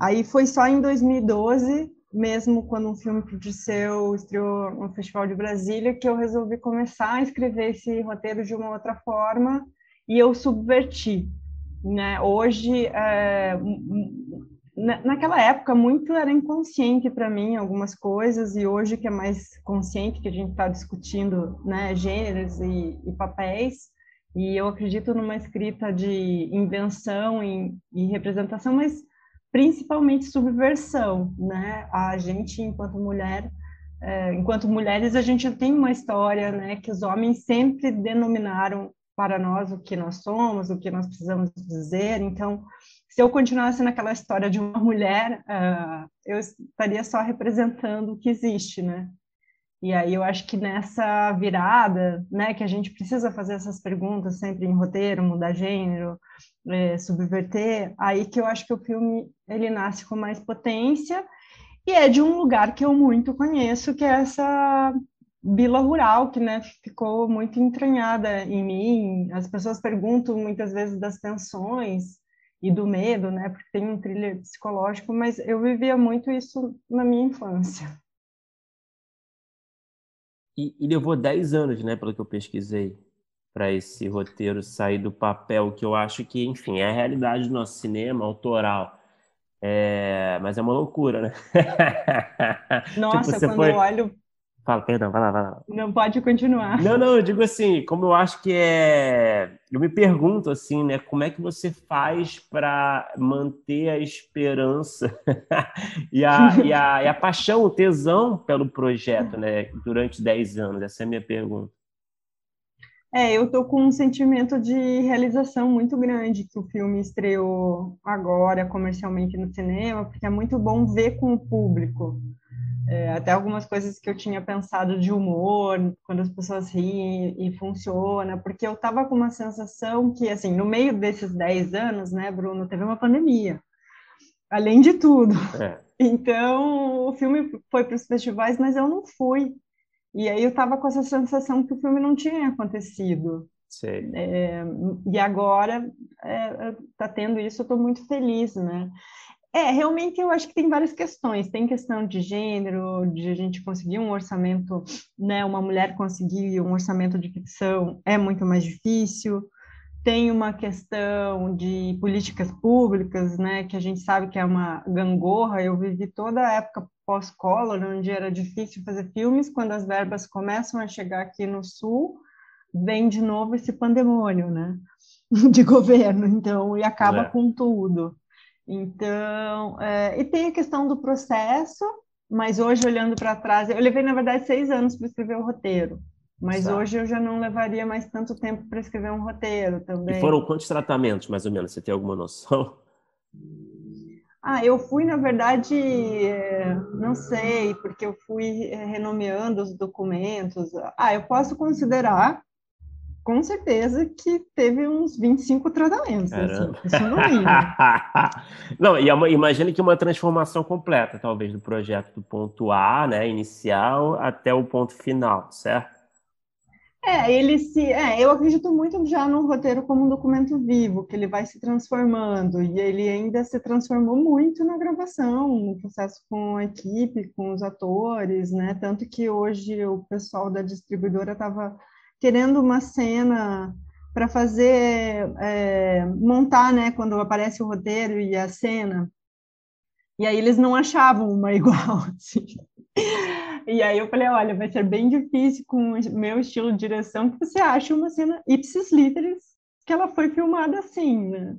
Aí foi só em 2012, mesmo quando um filme Disseu estreou no Festival de Brasília, que eu resolvi começar a escrever esse roteiro de uma outra forma e eu subverti. Né? Hoje, é, naquela época, muito era inconsciente para mim algumas coisas, e hoje que é mais consciente, que a gente está discutindo né, gêneros e, e papéis, e eu acredito numa escrita de invenção e, e representação, mas principalmente subversão, né? A gente, enquanto mulher, é, enquanto mulheres, a gente tem uma história, né, que os homens sempre denominaram para nós o que nós somos, o que nós precisamos dizer. Então, se eu continuasse naquela história de uma mulher, uh, eu estaria só representando o que existe, né? E aí eu acho que nessa virada, né, que a gente precisa fazer essas perguntas sempre em roteiro, mudar gênero, é, subverter, aí que eu acho que o filme ele nasce com mais potência e é de um lugar que eu muito conheço, que é essa vila rural que né, ficou muito entranhada em mim. As pessoas perguntam muitas vezes das tensões e do medo, né, porque tem um thriller psicológico, mas eu vivia muito isso na minha infância. E, e levou 10 anos, né, pelo que eu pesquisei para esse roteiro sair do papel, que eu acho que, enfim, é a realidade do nosso cinema autoral. É... Mas é uma loucura, né? Tipo, Nossa, tipo, quando foi... eu olho Fala, perdão, vai lá, vai lá. Não pode continuar. Não, não, eu digo assim, como eu acho que é. Eu me pergunto assim, né? Como é que você faz para manter a esperança e, a, e, a, e a paixão, o tesão pelo projeto, né? Durante 10 anos? Essa é a minha pergunta. É, eu tô com um sentimento de realização muito grande que o filme estreou agora comercialmente no cinema, porque é muito bom ver com o público. É, até algumas coisas que eu tinha pensado de humor, quando as pessoas riem e funciona, porque eu estava com uma sensação que, assim, no meio desses 10 anos, né, Bruno, teve uma pandemia, além de tudo. É. Então, o filme foi para os festivais, mas eu não fui. E aí eu estava com essa sensação que o filme não tinha acontecido. É, e agora está é, tá tendo isso, eu estou muito feliz, né? É, realmente eu acho que tem várias questões. Tem questão de gênero, de a gente conseguir um orçamento, né? Uma mulher conseguir um orçamento de ficção é muito mais difícil. Tem uma questão de políticas públicas, né? Que a gente sabe que é uma gangorra. Eu vivi toda a época pós-Collor, onde era difícil fazer filmes. Quando as verbas começam a chegar aqui no Sul, vem de novo esse pandemônio, né? De governo, então, e acaba é. com tudo. Então, é, e tem a questão do processo, mas hoje, olhando para trás, eu levei, na verdade, seis anos para escrever o roteiro. Mas certo. hoje eu já não levaria mais tanto tempo para escrever um roteiro também. E foram quantos tratamentos, mais ou menos? Você tem alguma noção? Ah, eu fui, na verdade, não sei, porque eu fui é, renomeando os documentos. Ah, eu posso considerar com certeza que teve uns 25 tratamentos. Assim, isso não, não, e é imagine que uma transformação completa, talvez, do projeto do ponto A, né, inicial, até o ponto final, certo? É, ele se. É, eu acredito muito já no roteiro como um documento vivo, que ele vai se transformando, e ele ainda se transformou muito na gravação, no processo com a equipe, com os atores, né? Tanto que hoje o pessoal da distribuidora estava querendo uma cena para fazer é, montar, né, quando aparece o roteiro e a cena. E aí eles não achavam uma igual, assim. E aí eu falei, olha, vai ser bem difícil com o meu estilo de direção que você acha uma cena ipsis literis que ela foi filmada assim, né?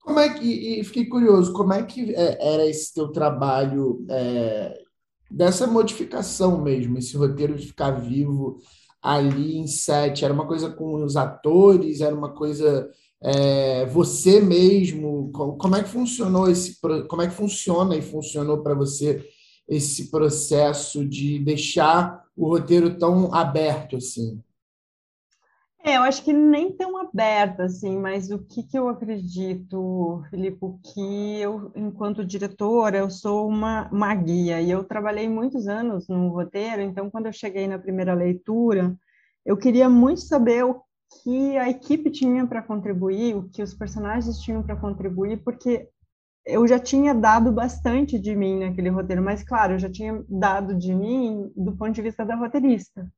Como é que, e fiquei curioso, como é que é, era esse teu trabalho é, dessa modificação mesmo, esse roteiro de ficar vivo ali em set? Era uma coisa com os atores? Era uma coisa é, você mesmo? Como é que funcionou esse? Como é que funciona e funcionou para você esse processo de deixar o roteiro tão aberto assim? É, eu acho que nem tão aberta, assim, mas o que, que eu acredito, Filipe, que eu, enquanto diretora, eu sou uma, uma guia, e eu trabalhei muitos anos no roteiro, então, quando eu cheguei na primeira leitura, eu queria muito saber o que a equipe tinha para contribuir, o que os personagens tinham para contribuir, porque eu já tinha dado bastante de mim naquele roteiro, mas, claro, eu já tinha dado de mim do ponto de vista da roteirista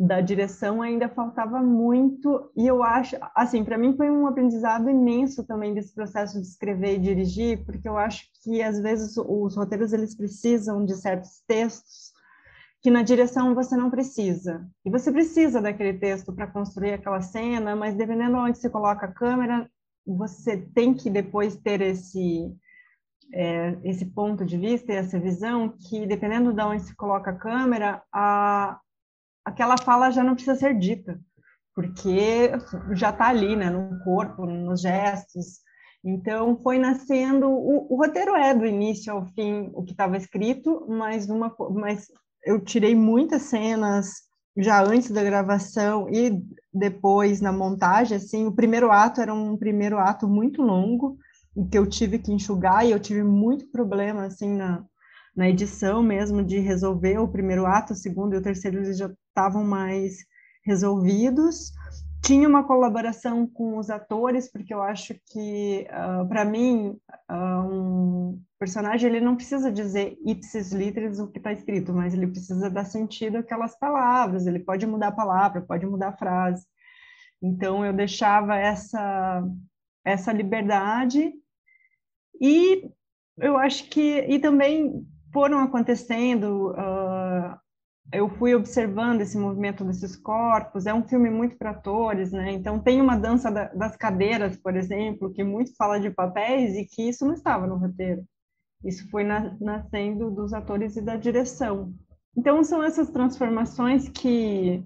da direção ainda faltava muito e eu acho assim para mim foi um aprendizado imenso também desse processo de escrever e dirigir porque eu acho que às vezes os roteiros eles precisam de certos textos que na direção você não precisa. E você precisa daquele texto para construir aquela cena mas dependendo de onde você coloca a câmera você tem que depois ter esse é, esse ponto de vista e essa visão que dependendo de onde se coloca a câmera a aquela fala já não precisa ser dita, porque já está ali, né, no corpo, nos gestos. Então, foi nascendo. O, o, roteiro é do início ao fim o que estava escrito, mas, uma, mas eu tirei muitas cenas já antes da gravação e depois na montagem. Assim, o primeiro ato era um primeiro ato muito longo, que eu tive que enxugar e eu tive muito problema assim na, na edição mesmo de resolver o primeiro ato, o segundo e o terceiro eles já estavam mais resolvidos. Tinha uma colaboração com os atores, porque eu acho que, uh, ah, para mim, uh, um personagem ele não precisa dizer ipsis literis o que está escrito, mas ele precisa dar sentido àquelas palavras, ele pode mudar a palavra, pode mudar a frase. Então, eu deixava essa, essa liberdade e eu acho que, e também foram acontecendo, uh, eu fui observando esse movimento desses corpos, é um filme muito para atores, né? Então tem uma dança da, das cadeiras, por exemplo, que muito fala de papéis e que isso não estava no roteiro. Isso foi na, nascendo dos atores e da direção. Então são essas transformações que,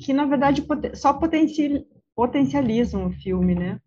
que na verdade só potencializam o filme, né?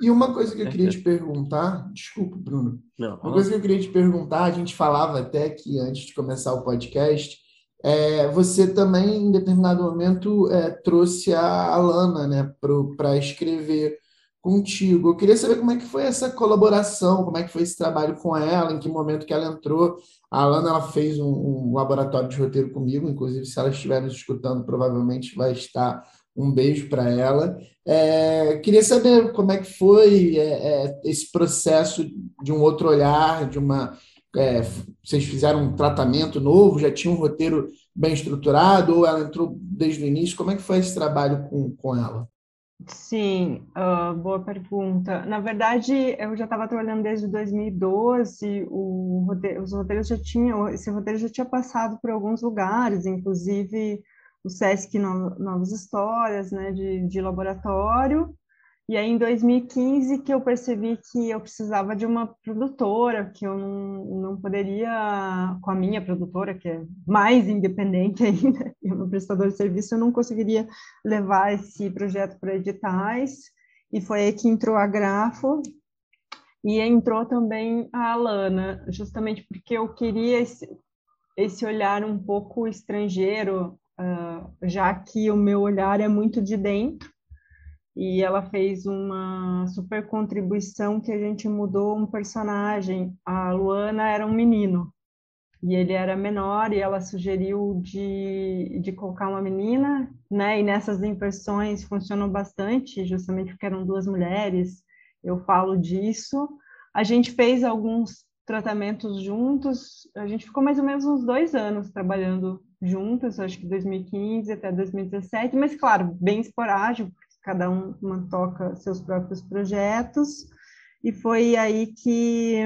E uma coisa que eu queria te perguntar, desculpa, Bruno. Não, uma coisa que eu queria te perguntar, a gente falava até que antes de começar o podcast, é, você também, em determinado momento, é, trouxe a Alana né, para escrever contigo. Eu queria saber como é que foi essa colaboração, como é que foi esse trabalho com ela, em que momento que ela entrou. A Alana ela fez um, um laboratório de roteiro comigo, inclusive, se ela estiver nos escutando, provavelmente vai estar um beijo para ela. É, queria saber como é que foi é, é, esse processo de um outro olhar, de uma. É, vocês fizeram um tratamento novo, já tinha um roteiro bem estruturado, ou ela entrou desde o início? Como é que foi esse trabalho com, com ela? Sim, uh, boa pergunta. Na verdade, eu já estava trabalhando desde 2012, o roteiro, os roteiros já tinham, esse roteiro já tinha passado por alguns lugares, inclusive o SESC Novas Histórias, né, de, de laboratório. E aí, em 2015, que eu percebi que eu precisava de uma produtora, que eu não, não poderia, com a minha produtora, que é mais independente ainda, e uma prestadora de serviço, eu não conseguiria levar esse projeto para editais. E foi aí que entrou a Grafo, e entrou também a Alana, justamente porque eu queria esse, esse olhar um pouco estrangeiro uh, já que o meu olhar é muito de dentro, e ela fez uma super contribuição que a gente mudou um personagem. A Luana era um menino, e ele era menor, e ela sugeriu de, de colocar uma menina, né? E nessas impressões funcionou bastante, justamente porque eram duas mulheres, eu falo disso. A gente fez alguns tratamentos juntos, a gente ficou mais ou menos uns dois anos trabalhando juntos, acho que 2015 até 2017, mas claro, bem esporádico, cada um uma toca seus próprios projetos, e foi aí que,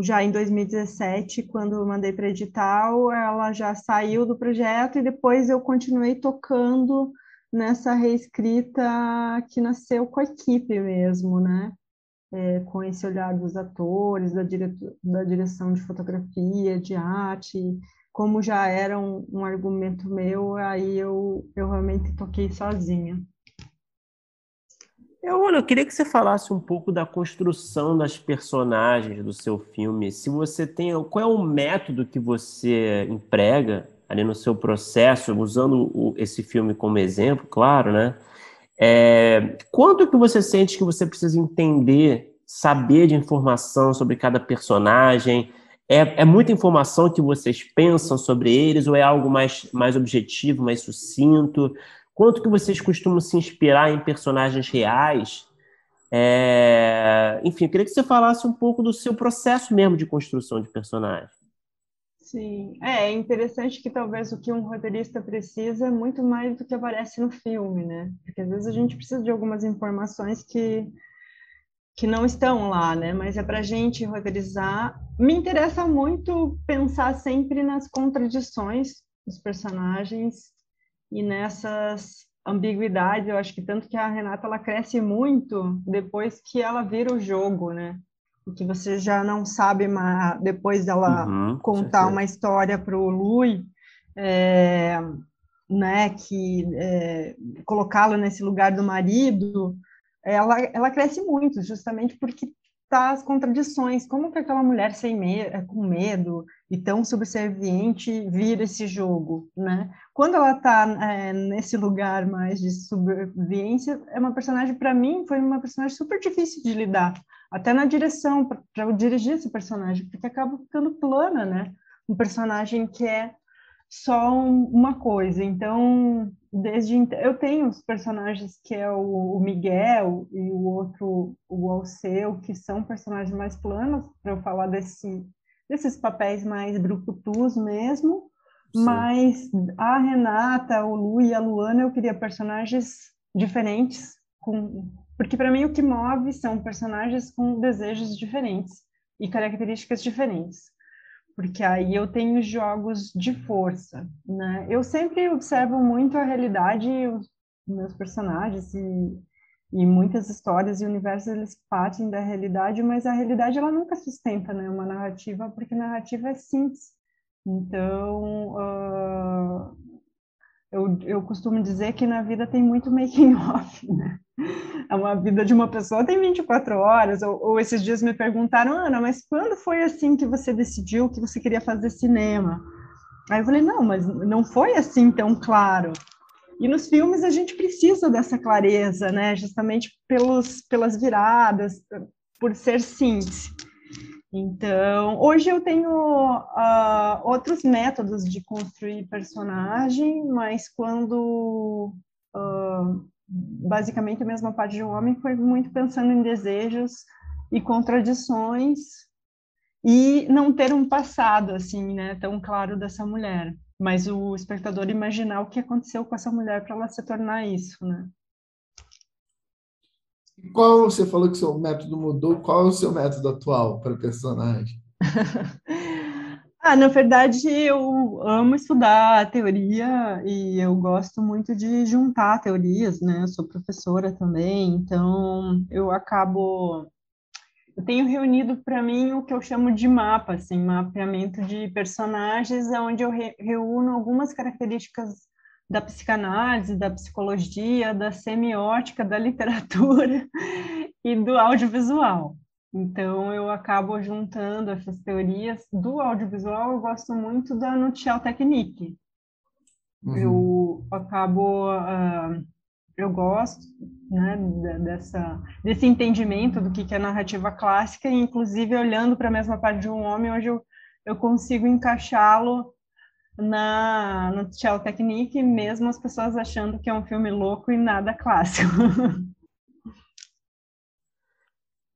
já em 2017, quando mandei para edital, ela já saiu do projeto, e depois eu continuei tocando nessa reescrita que nasceu com a equipe mesmo, né? É, com esse olhar dos atores, da, direto, da direção de fotografia, de arte, como já era um, um argumento meu, aí eu, eu realmente toquei sozinha. Eu, eu queria que você falasse um pouco da construção das personagens do seu filme. Se você tem. Qual é o método que você emprega ali no seu processo, usando o, esse filme como exemplo, claro, né? É, quanto que você sente que você precisa entender, saber de informação sobre cada personagem? É, é muita informação que vocês pensam sobre eles ou é algo mais, mais objetivo, mais sucinto? Quanto que vocês costumam se inspirar em personagens reais? É, enfim, eu queria que você falasse um pouco do seu processo mesmo de construção de personagem. Sim, é, é interessante que talvez o que um roteirista precisa é muito mais do que aparece no filme, né? Porque às vezes a gente precisa de algumas informações que, que não estão lá, né? Mas é para a gente roteirizar. Me interessa muito pensar sempre nas contradições dos personagens e nessas ambiguidades. Eu acho que tanto que a Renata ela cresce muito depois que ela vira o jogo, né? Que você já não sabe mais, depois dela uhum, contar uma história para o Lui, é, né, que é, colocá-lo nesse lugar do marido, ela, ela cresce muito, justamente porque tá as contradições, como que aquela mulher sem medo, com medo e tão subserviente vira esse jogo, né? Quando ela está é, nesse lugar mais de subserviência, é uma personagem, para mim, foi uma personagem super difícil de lidar, até na direção, para eu dirigir esse personagem, porque acaba ficando plana, né? Um personagem que é só um, uma coisa. Então, desde eu tenho os personagens que é o, o Miguel e o outro, o Alceu, que são personagens mais planos, para eu falar desse, desses papéis mais brucutus mesmo. Sim. Mas a Renata, o Lu e a Luana, eu queria personagens diferentes, com porque para mim o que move são personagens com desejos diferentes e características diferentes. Porque aí eu tenho jogos de força, né? Eu sempre observo muito a realidade, os meus personagens e, e muitas histórias e universos eles partem da realidade, mas a realidade ela nunca sustenta, né, uma narrativa, porque narrativa é simples. Então, uh, eu, eu costumo dizer que na vida tem muito making off, né? É uma vida de uma pessoa tem 24 horas, ou, ou esses dias me perguntaram, Ana, mas quando foi assim que você decidiu que você queria fazer cinema? Aí eu falei, não, mas não foi assim tão claro. E nos filmes a gente precisa dessa clareza, né? Justamente pelos, pelas viradas, por ser síntese. Então, hoje eu tenho uh, outros métodos de construir personagem, mas quando uh, basicamente a mesma parte de um homem foi muito pensando em desejos e contradições e não ter um passado assim, né, tão claro dessa mulher, mas o espectador imaginar o que aconteceu com essa mulher para ela se tornar isso, né? Qual você falou que seu método mudou? Qual é o seu método atual para personagem? ah, na verdade, eu amo estudar teoria e eu gosto muito de juntar teorias, né? Eu sou professora também, então eu acabo eu tenho reunido para mim o que eu chamo de mapa, assim, mapeamento de personagens, onde eu re reúno algumas características da psicanálise, da psicologia, da semiótica, da literatura e do audiovisual. Então, eu acabo juntando essas teorias do audiovisual. Eu gosto muito da Nutial Technique, Uhum. Eu acabo, uh, eu gosto né, dessa, desse entendimento do que é narrativa clássica, e inclusive olhando para a mesma parte de um homem, hoje eu, eu consigo encaixá-lo na no Tchau Technique, mesmo as pessoas achando que é um filme louco e nada clássico.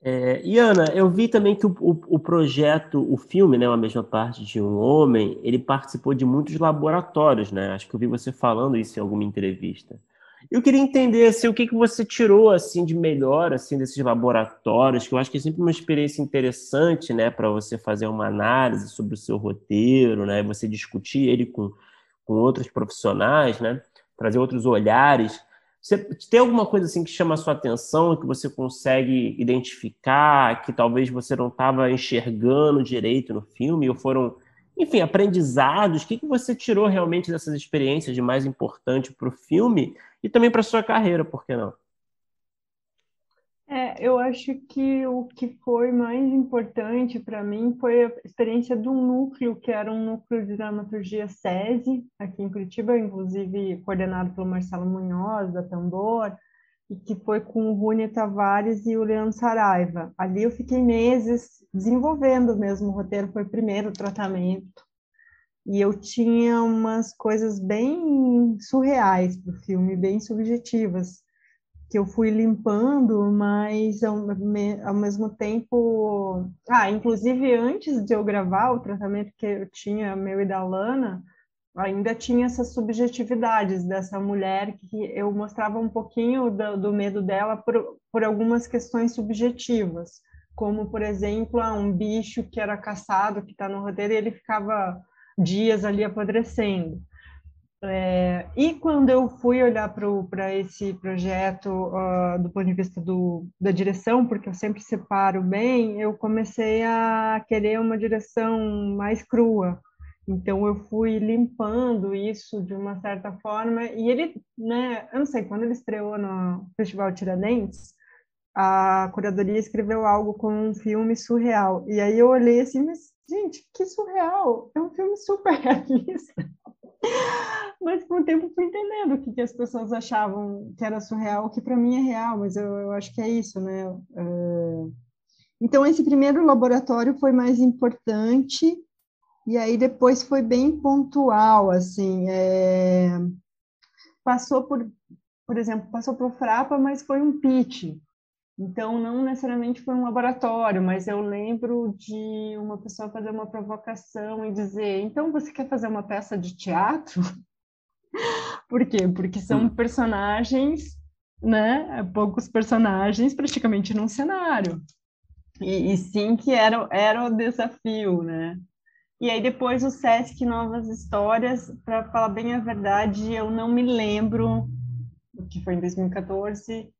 É, e Ana, eu vi também que o, o, o, projeto, o filme, né, a mesma parte de um homem, ele participou de muitos laboratórios, né? Acho que eu vi você falando isso em alguma entrevista. Eu queria entender assim, o que, que você tirou assim de melhor assim desses laboratórios, que eu acho que é sempre uma experiência interessante, né, para você fazer uma análise sobre o seu roteiro, né, você discutir ele com, com outros profissionais, né, trazer outros olhares. Você tem alguma coisa assim que chama a sua atenção, que você consegue identificar, que talvez você não estava enxergando direito no filme, ou foram, enfim, aprendizados? O que, que você tirou realmente dessas experiências de mais importante para o filme e também para sua carreira, por que não? É, eu acho que o que foi mais importante para mim foi a experiência um núcleo, que era um núcleo de dramaturgia SESI, aqui em Curitiba, inclusive coordenado pelo Marcelo Munhoz, da Tambor, e que foi com o Rune Tavares e o Leandro Saraiva. Ali eu fiquei meses desenvolvendo mesmo o roteiro, foi o primeiro tratamento. E eu tinha umas coisas bem surreais para o filme, bem subjetivas que eu fui limpando, mas ao, me, ao, mesmo tempo. Ah, inclusive antes de eu gravar o tratamento que eu tinha, meu e da Lana, ainda tinha essas subjetividades dessa mulher que eu mostrava um pouquinho do, do medo dela por, por algumas questões subjetivas, como, por exemplo, ah, um bicho que era caçado, que está no roteiro, e ele ficava dias ali apodrecendo. É, e quando eu fui olhar para esse projeto uh, do ponto de vista do, da direção, porque eu sempre separo bem, eu comecei a querer uma direção mais crua. Então eu fui limpando isso de uma certa forma. E ele, né, eu não sei, quando ele estreou no Festival Tiradentes, a curadoria escreveu algo como um filme surreal. E aí eu olhei assim, mas gente, que surreal! É um filme super realista. Mas com o tempo fui entendendo o que, que as pessoas achavam que era surreal, que para mim é real, mas eu, eu, acho que é isso, né? Uh... Então, esse primeiro laboratório foi mais importante, e aí depois foi bem pontual, assim, é... passou por, por exemplo, passou por Frapa, mas foi um pitch, então, não necessariamente foi um laboratório, mas eu lembro de uma pessoa fazer uma provocação e dizer: então você quer fazer uma peça de teatro? Por quê? Porque são hum. personagens, né? Poucos personagens praticamente num cenário. E, e, sim que era, era o desafio, né? E aí depois o Sesc Novas Histórias, para falar bem a verdade, eu não me lembro, que foi em 2014,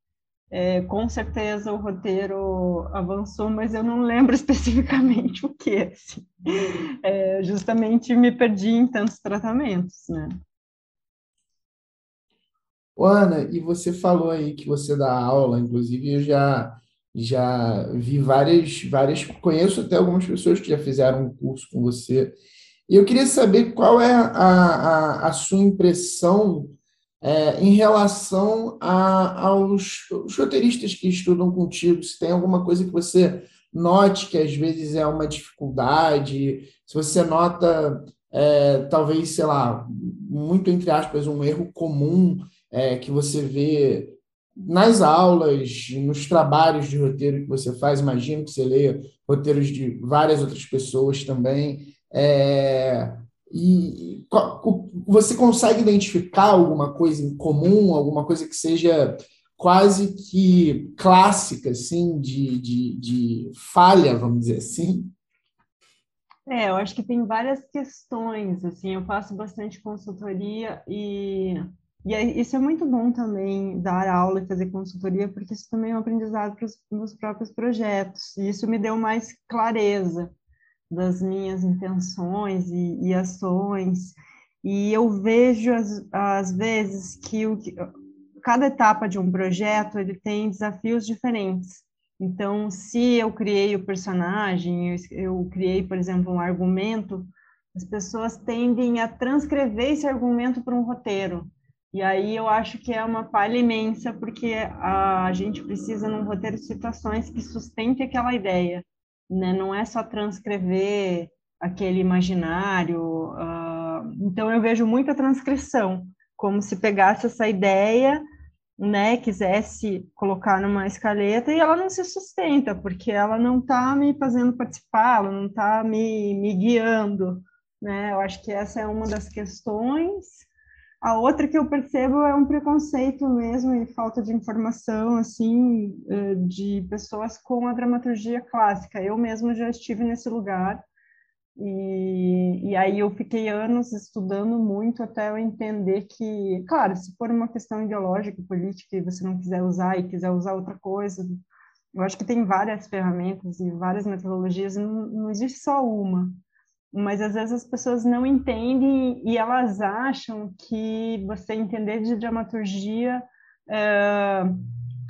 é, com certeza o roteiro avançou, mas eu não lembro especificamente o que. Assim. É, justamente me perdi em tantos tratamentos, né? Ana, e você falou aí que você dá aula, inclusive eu já já vi várias várias conheço até algumas pessoas que já fizeram um curso com você. E eu queria saber qual é a, a, a sua impressão é, em relação a, aos, roteiristas que estudam contigo, se tem alguma coisa que você note que às vezes é uma dificuldade, se você nota, é, talvez, sei lá, muito entre aspas, um erro comum é, que você vê nas aulas, nos trabalhos de roteiro que você faz, imagino que você leia roteiros de várias outras pessoas também. É, e você consegue identificar alguma coisa em comum, alguma coisa que seja quase que clássica, assim, de, de, de falha, vamos dizer assim? É, eu acho que tem várias questões, assim, eu faço bastante consultoria e, e é, isso é muito bom também, dar aula e fazer consultoria, porque isso também é um aprendizado para os próprios projetos, e isso me deu mais clareza das minhas intenções e, e ações. E eu vejo, às, vezes, que o, cada etapa de um projeto ele tem desafios diferentes. Então, se eu criei o personagem, eu, eu criei, por exemplo, um argumento, as pessoas tendem a transcrever esse argumento para um roteiro. E aí eu acho que é uma falha imensa, porque a gente precisa, num roteiro, de situações que sustente aquela ideia. Né? Não é só transcrever aquele imaginário. Uh... Então eu vejo muita transcrição, como se pegasse essa ideia né, quisesse colocar numa escaleta e ela não se sustenta, porque ela não está me fazendo participar, ela não está me, me guiando, né? Eu acho que essa é uma das questões. A outra que eu percebo é um preconceito mesmo e falta de informação, assim, eh, de pessoas com a dramaturgia clássica. Eu mesma já estive nesse lugar e, e aí eu fiquei anos estudando muito até eu entender que, claro, se for uma questão ideológica, política, e você não quiser usar e quiser usar outra coisa, eu acho que tem várias ferramentas e várias metodologias, não, não existe só uma. Mas às vezes as pessoas não entendem e elas acham que você entender de dramaturgia é,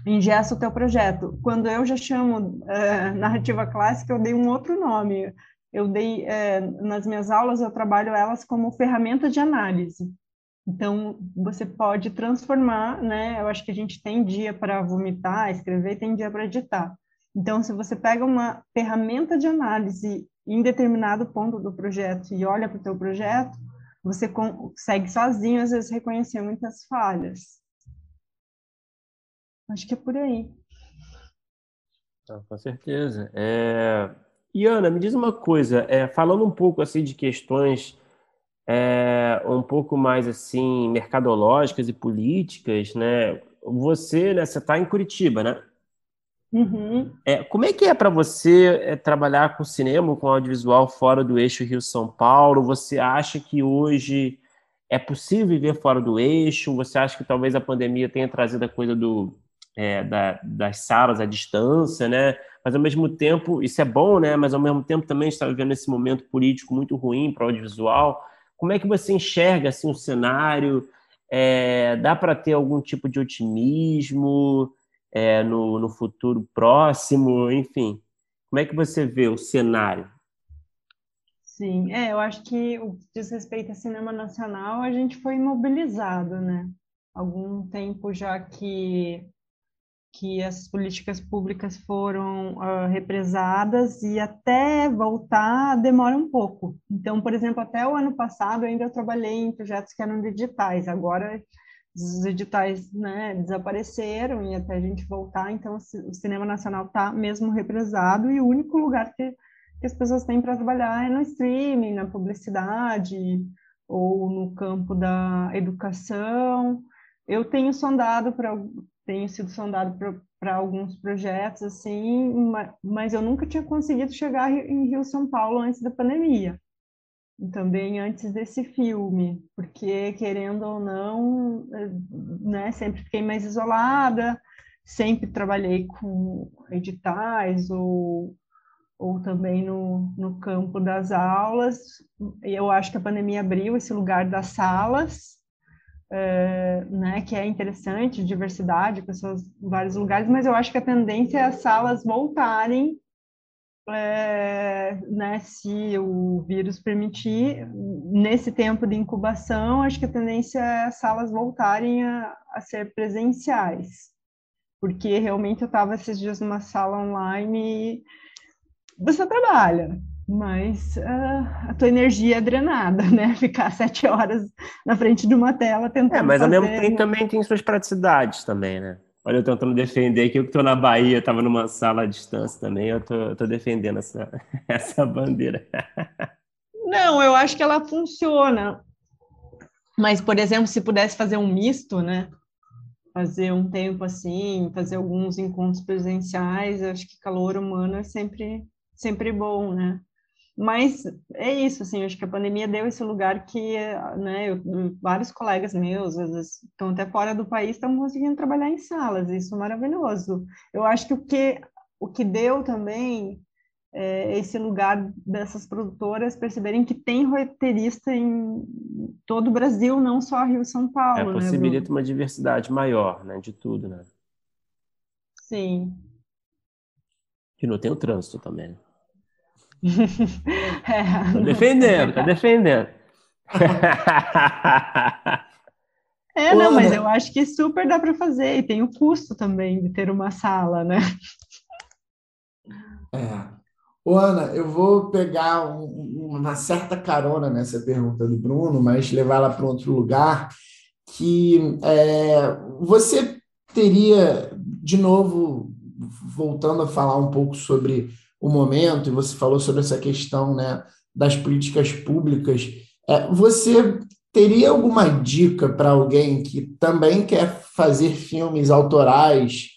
ingessa o teu projeto. Quando eu já chamo é, narrativa clássica, eu dei um outro nome eu dei é, nas minhas aulas eu trabalho elas como ferramenta de análise. Então você pode transformar, né? Eu acho que a gente tem dia para vomitar, escrever, tem dia para editar. Então se você pega uma ferramenta de análise em determinado ponto do projeto e olha para o teu projeto, você consegue sozinho às vezes reconhecer muitas falhas. Acho que é por aí. Ah, com certeza. É, e Ana, me diz uma coisa, é, falando um pouco assim de questões é, um pouco mais assim mercadológicas e políticas, né? Você, né, você está em Curitiba, né? Uhum. É, como é que é para você é, trabalhar com cinema, com audiovisual fora do eixo Rio-São Paulo? Você acha que hoje é possível viver fora do eixo? Você acha que talvez a pandemia tenha trazido a coisa do, é, da, das salas à distância, né? mas ao mesmo tempo, isso é bom, né? Mas ao mesmo tempo também está vivendo esse momento político muito ruim para o audiovisual. Como é que você enxerga assim o cenário? É, dá para ter algum tipo de otimismo é, no, no futuro próximo? Enfim, como é que você vê o cenário? Sim, é, eu acho que o que diz respeito a cinema nacional, a gente foi imobilizado, né? Algum tempo já que que as políticas públicas foram uh, represadas e até voltar demora um pouco. Então, por exemplo, até o ano passado eu ainda trabalhei em projetos que eram digitais, agora os editais né, desapareceram e até a gente voltar, então o cinema nacional está mesmo represado e o único lugar que, que as pessoas têm para trabalhar é no streaming, na publicidade ou no campo da educação. Eu tenho sondado para tenho sido sondado para alguns projetos, assim, mas eu nunca tinha conseguido chegar em Rio São Paulo antes da pandemia. Também antes desse filme, porque querendo ou não, né, sempre fiquei mais isolada, sempre trabalhei com editais ou, ou também no, no campo das aulas. Eu acho que a pandemia abriu esse lugar das salas, é, né, que é interessante, diversidade, pessoas em vários lugares, mas eu acho que a tendência é as salas voltarem, é, né, se o vírus permitir, nesse tempo de incubação, acho que a tendência é as salas voltarem a, a ser presenciais, porque realmente eu estava esses dias numa sala online e você trabalha, mas uh, a tua energia é drenada, né? Ficar sete horas na frente de uma tela tentando. É, mas ao mesmo tempo também tem suas praticidades também, né? Olha, eu tentando defender que eu que estou na Bahia, estava numa sala à distância também, eu estou defendendo essa, essa bandeira. Não, eu acho que ela funciona. Mas, por exemplo, se pudesse fazer um misto, né? Fazer um tempo assim, fazer alguns encontros presenciais, acho que calor humano é sempre, sempre bom, né? Mas é isso, assim, acho que a pandemia deu esse lugar que, né, eu, vários colegas meus, às vezes estão até fora do país, estão conseguindo trabalhar em salas, isso é maravilhoso. Eu acho que o que, o que deu também é esse lugar dessas produtoras perceberem que tem roteirista em todo o Brasil, não só Rio e São Paulo. É, possibilita né, uma diversidade maior, né, de tudo, né? Sim. Que não tem o trânsito também, né? tá defendendo, tá defendendo. É, não, mas eu acho que super dá para fazer, e tem o custo também de ter uma sala, né? É. Ô, Ana, eu vou pegar um, uma certa carona nessa pergunta do Bruno, mas levá-la para outro lugar, que é, você teria, de novo, voltando a falar um pouco sobre o momento, e você falou sobre essa questão né, das políticas públicas, é, você teria alguma dica para alguém que também quer fazer filmes autorais,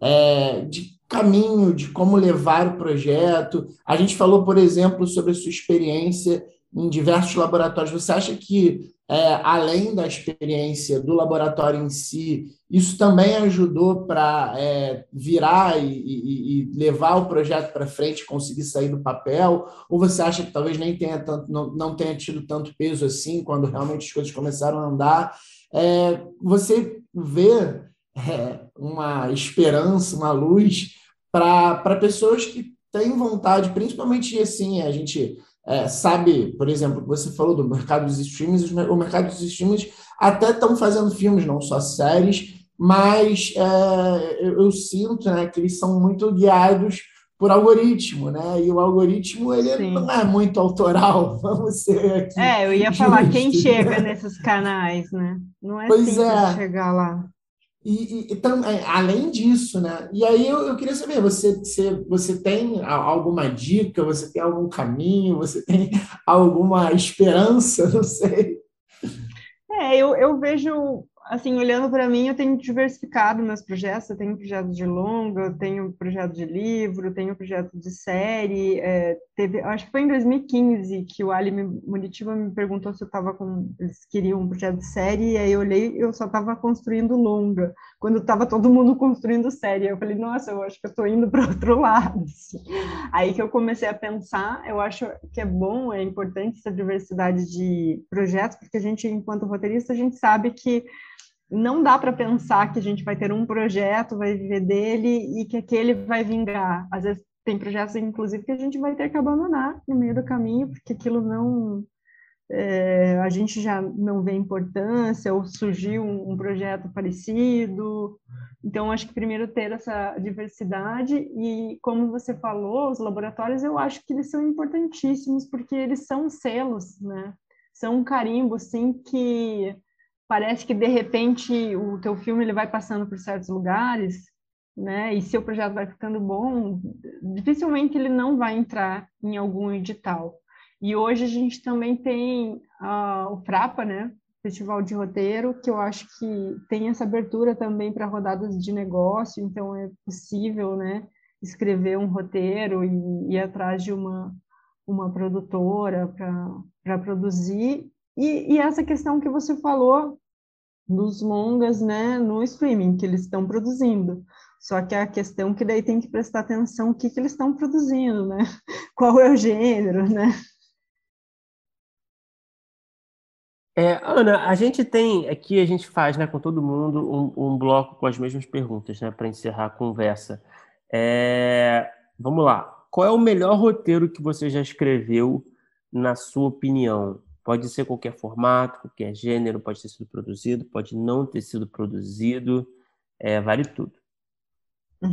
é, de caminho, de como levar o projeto? A gente falou, por exemplo, sobre a sua experiência em diversos laboratórios. Você acha que, é, além da experiência do laboratório em si, isso também ajudou para é, virar e, e, e, levar o projeto para frente, conseguir sair do papel? Ou você acha que talvez nem tenha tanto, não, não tenha tido tanto peso assim quando realmente as coisas começaram a andar? É, você vê é, uma esperança, uma luz para pessoas que têm vontade, principalmente assim, a gente é, sabe, por exemplo, você falou do mercado dos streams, o mercado dos streams até estão fazendo filmes, não só séries, mas é, eu, eu, sinto né, que eles são muito guiados por algoritmo, né? E o algoritmo ele Sim. não é muito autoral, vamos ser aqui. É, eu ia falar quem chega nesses canais, né? Não é pois é. chegar lá. E, e, então, além disso, né? E aí eu, eu queria saber, você, você, você tem alguma dica, você tem algum caminho, você tem alguma esperança, não sei. É, eu, eu vejo assim, olhando para mim, eu tenho diversificado meus projetos. Eu tenho projeto de longa, eu tenho projeto de livro, tenho projeto de série. É, teve, acho que foi em 2015 que o Ali Munitiba me perguntou se eu estava com, eles queriam um projeto de série. E aí eu olhei, eu só estava construindo longa, quando estava todo mundo construindo série. Eu falei, nossa, eu acho que eu estou indo para outro lado. Aí que eu comecei a pensar, eu acho que é bom, é importante essa diversidade de projetos, porque a gente, enquanto roteirista, a gente sabe que não dá para pensar que a gente vai ter um projeto, vai viver dele e que aquele vai vingar. Às vezes tem projetos, inclusive, que a gente vai ter que abandonar no meio do caminho, porque aquilo não. É, a gente já não vê importância, ou surgiu um, um, projeto parecido. Então, acho que primeiro ter essa diversidade, e como você falou, os laboratórios, eu acho que eles são importantíssimos, porque eles são selos, né? São um carimbo, sim, que parece que de repente o teu filme ele vai passando por certos lugares, né? E seu projeto vai ficando bom, dificilmente ele não vai entrar em algum edital. E hoje a gente também tem uh, o Frapa, né? Festival de Roteiro, que eu acho que tem essa abertura também para rodadas de negócio, então é possível, né? Escrever um roteiro e ir atrás de uma, uma produtora para produzir e, e, essa questão que você falou dos longas, né, no streaming que eles estão produzindo. Só que a questão que daí tem que prestar atenção o que, que eles estão produzindo, né? Qual é o gênero, né? É, Ana, a gente tem aqui, a gente faz né, com todo mundo um, um bloco com as mesmas perguntas, né, para encerrar a conversa. É, vamos lá. Qual é o melhor roteiro que você já escreveu, na sua opinião? Pode ser qualquer formato, qualquer gênero, pode ter sido produzido, pode não ter sido produzido, é, vale tudo.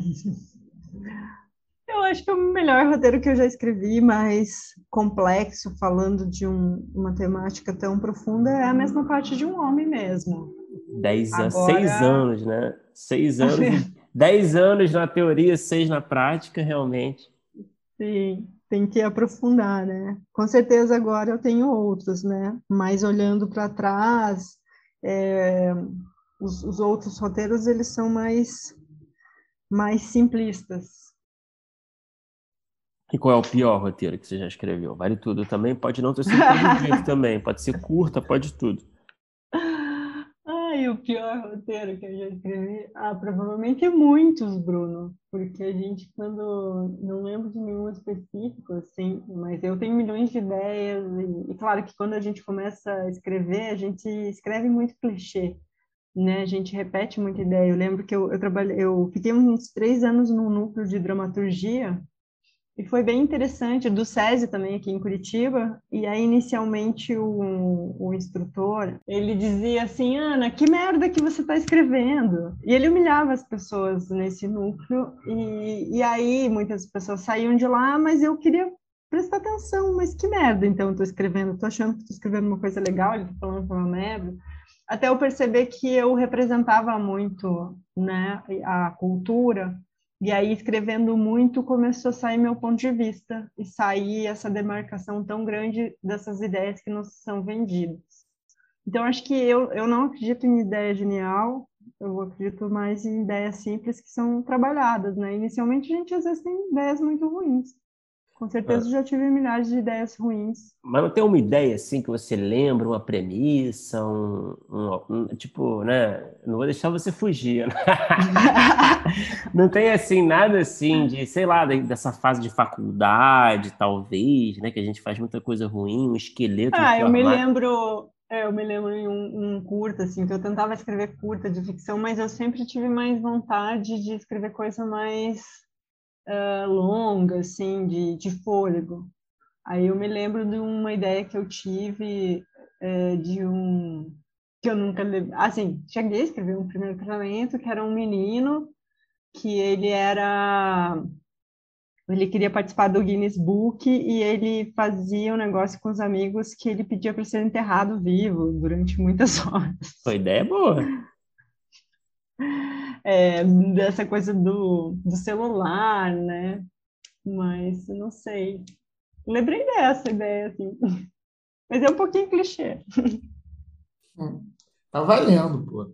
Eu acho que é o melhor roteiro que eu já escrevi, mais complexo, falando de um, uma temática tão profunda, é a mesma parte de um homem mesmo. Dez, Agora... Seis anos, né? Seis anos, dez anos na teoria, seis na prática, realmente. Sim tem que aprofundar, né? Com certeza agora eu tenho outros, né? Mas olhando para trás, é, os, os, outros roteiros eles são mais mais simplistas. E qual é o pior roteiro que você já escreveu? Vale tudo também. Pode não ter sido também. Pode ser curta, pode tudo. Ai, o pior roteiro que eu já escrevi? Ah, provavelmente muitos, Bruno. Porque a gente, quando. Não lembro de nenhum específico, assim, mas eu tenho milhões de ideias. E, e claro que quando a gente começa a escrever, a gente escreve muito clichê. Né? A gente repete muita ideia. Eu lembro que eu, eu trabalhei, eu fiquei uns três anos no núcleo de dramaturgia e foi bem interessante, do SESI também aqui em Curitiba, e aí inicialmente o, o instrutor, ele dizia assim, Ana, que merda que você está escrevendo? E ele humilhava as pessoas nesse núcleo, e, e aí muitas pessoas saíam de lá, mas eu queria prestar atenção, mas que merda então eu escrevendo, tô achando que tô escrevendo uma coisa legal, ele tá falando que é uma merda, até eu perceber que eu representava muito, né, a cultura, e aí, escrevendo muito, começou a sair meu ponto de vista e sair essa demarcação tão grande dessas ideias que nos são vendidas. Então, acho que eu, eu não acredito em ideia genial, eu acredito mais em ideias simples que são trabalhadas, né? Inicialmente, a gente às vezes tem ideias muito ruins. Com certeza é. já tive milhares de ideias ruins. Mas não tem uma ideia assim que você lembra, uma premissa, um, um, um tipo, né? Não vou deixar você fugir. Né? não tem assim nada assim de, sei lá, dessa fase de faculdade, talvez, né? Que a gente faz muita coisa ruim, um esqueleto. Ah, eu me lembro, é, eu me lembro em um, um curta, assim, que eu tentava escrever curta de ficção, mas eu sempre tive mais vontade de escrever coisa mais uh, longa, assim, de, de fôlego. Aí eu me lembro de uma ideia que eu tive uh, de um que eu nunca assim cheguei a escrever um primeiro tratamento que era um menino que ele era ele queria participar do Guinness Book e ele fazia um negócio com os amigos que ele pedia para ser enterrado vivo durante muitas horas. Foi ideia boa é, dessa coisa do, do celular, né? Mas não sei. Lembrei dessa ideia, assim. Mas é um pouquinho clichê. Hum, tá valendo, pô.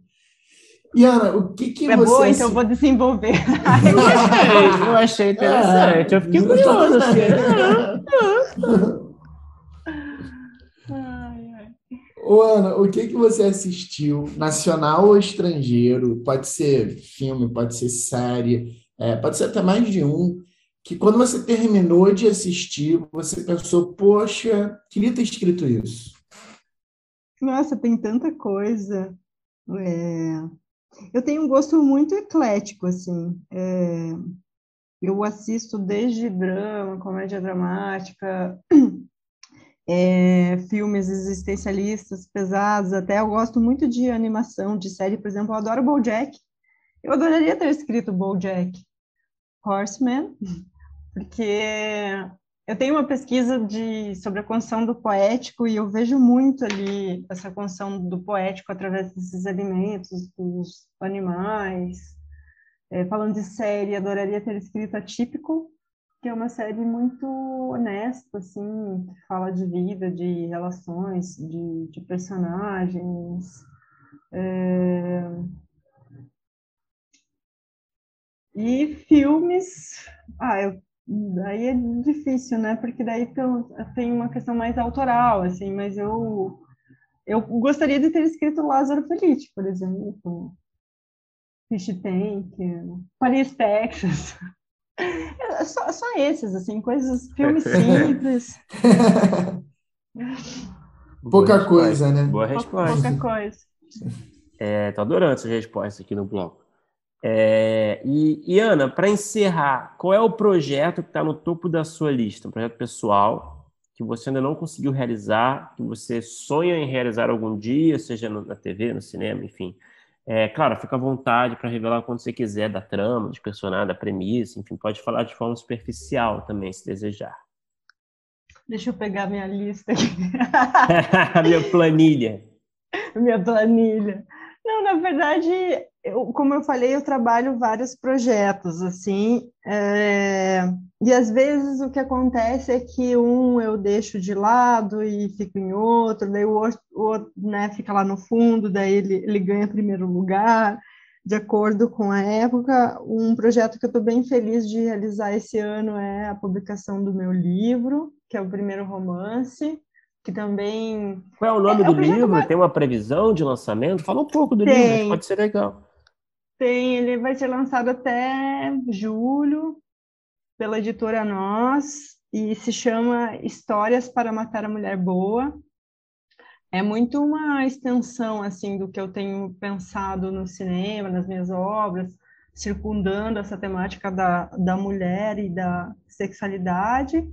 E Ana, o que que é você... Boa, então eu vou desenvolver. eu achei, eu achei interessante. É, eu fiquei curioso. Assim. Ô, Ana, o que, que você assistiu, nacional ou estrangeiro? Pode ser filme, pode ser série, é, pode ser até mais de um, que quando você terminou de assistir, você pensou, poxa, queria ter escrito isso. Nossa, tem tanta coisa. É... Eu tenho um gosto muito eclético, assim. É... Eu assisto desde drama, comédia dramática, é, filmes existencialistas pesados, até eu gosto muito de animação, de série, por exemplo, eu adoro BoJack. Eu adoraria ter escrito BoJack Horseman, porque eu tenho uma pesquisa de, sobre a construção do poético e eu vejo muito ali essa construção do poético através desses alimentos, dos animais. É, falando de série, adoraria ter escrito Atípico, que é uma série muito honesta, assim, que fala de vida, de relações, de, de personagens. É... E filmes, ah, eu, aí é difícil, né? Porque daí tem, tem uma questão mais autoral, assim, mas eu eu gostaria de ter escrito Lázaro Felice, por exemplo, Fish Tank, Paris, Texas. É só, só esses, assim, coisas, filmes simples. Pouca coisa, né? Boa resposta. Pouca coisa. É, tô adorando essas respostas aqui no bloco. É, e, e, Ana, para encerrar, qual é o projeto que está no topo da sua lista? Um projeto pessoal que você ainda não conseguiu realizar, que você sonha em realizar algum dia, seja no, na TV, no cinema, enfim. É, claro, fica à vontade para revelar quando você quiser da trama, dos personagens, da premissa, enfim, pode falar de forma superficial também, se desejar. Deixa eu pegar minha lista aqui. minha planilha. Minha planilha. Não, na verdade, eu, como eu falei, eu trabalho vários projetos, assim, é, e às vezes o que acontece é que um eu deixo de lado e fico em outro, daí o outro, o outro né, fica lá no fundo, daí ele, ele ganha primeiro lugar, de acordo com a época. Um projeto que eu estou bem feliz de realizar esse ano é a publicação do meu livro, que é o primeiro romance, que também. Qual é o nome é, do é livro? Tem uma previsão de lançamento? Fala um pouco do Tem. livro, pode ser legal. Tem, ele vai ser lançado até julho pela editora Nós e se chama Histórias para Matar a Mulher Boa. É muito uma extensão assim do que eu tenho pensado no cinema, nas minhas obras, circundando essa temática da, da mulher e da sexualidade.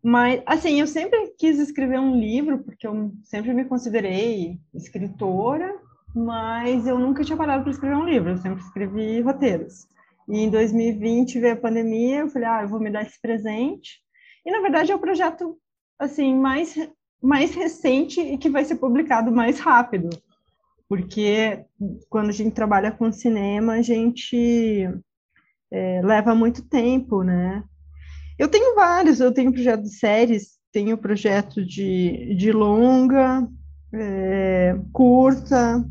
Mas, assim, eu sempre quis escrever um livro, porque eu sempre me considerei escritora, mas eu nunca tinha parado para escrever um livro, eu sempre escrevi roteiros. E em 2020 veio a pandemia, eu falei, ah, eu vou me dar esse presente. E, na verdade, é o projeto, assim, mais, mais recente e que vai ser publicado mais rápido. Porque quando a gente trabalha com cinema, a gente é, leva muito tempo, né? Eu tenho vários, eu tenho projeto de séries, tenho projeto de, de longa, é, curta,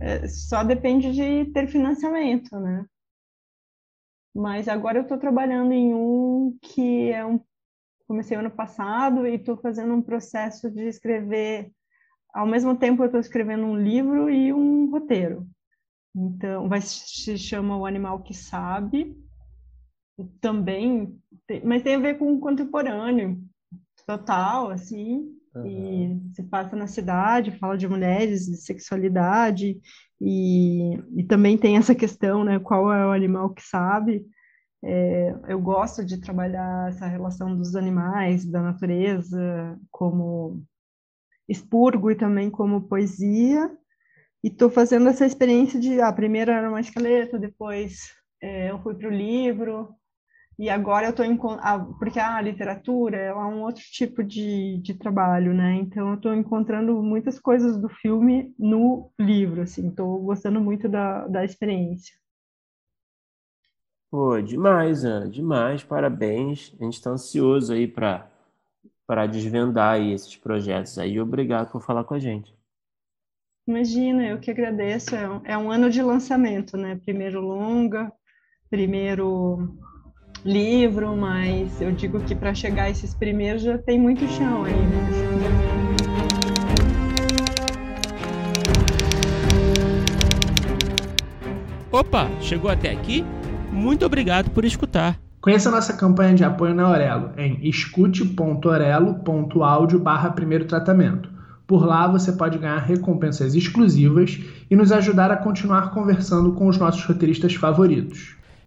é, só depende de ter financiamento, né? Mas agora eu estou trabalhando em um que é um. Comecei ano passado e estou fazendo um processo de escrever. Ao mesmo tempo, eu estou escrevendo um livro e um roteiro. Então, vai se chama O Animal que Sabe. Também, tem, mas tem a ver com o contemporâneo, total, assim. Uhum. E se passa na cidade, fala de mulheres, de sexualidade, e, e também tem essa questão, né? Qual é o animal que sabe? É, eu gosto de trabalhar essa relação dos animais, da natureza, como expurgo e também como poesia. E estou fazendo essa experiência de, ah, primeiro era uma escaleta, depois é, eu fui para o livro, e agora eu estou encontrando, porque a literatura é um outro tipo de, de trabalho, né? Então eu estou encontrando muitas coisas do filme no livro, assim, estou gostando muito da, da experiência. Pô, demais, Ana, demais, parabéns. A gente está ansioso aí para para desvendar aí esses projetos aí. Obrigado por falar com a gente. Imagina, eu que agradeço. É um, é um ano de lançamento, né? Primeiro longa, primeiro livro, mas eu digo que para chegar a esses primeiros já tem muito chão aí. Né? Opa, chegou até aqui? Muito obrigado por escutar. Conheça a nossa campanha de apoio na Aurelo em escute.orelo.audio barra primeiro tratamento. Por lá você pode ganhar recompensas exclusivas e nos ajudar a continuar conversando com os nossos roteiristas favoritos.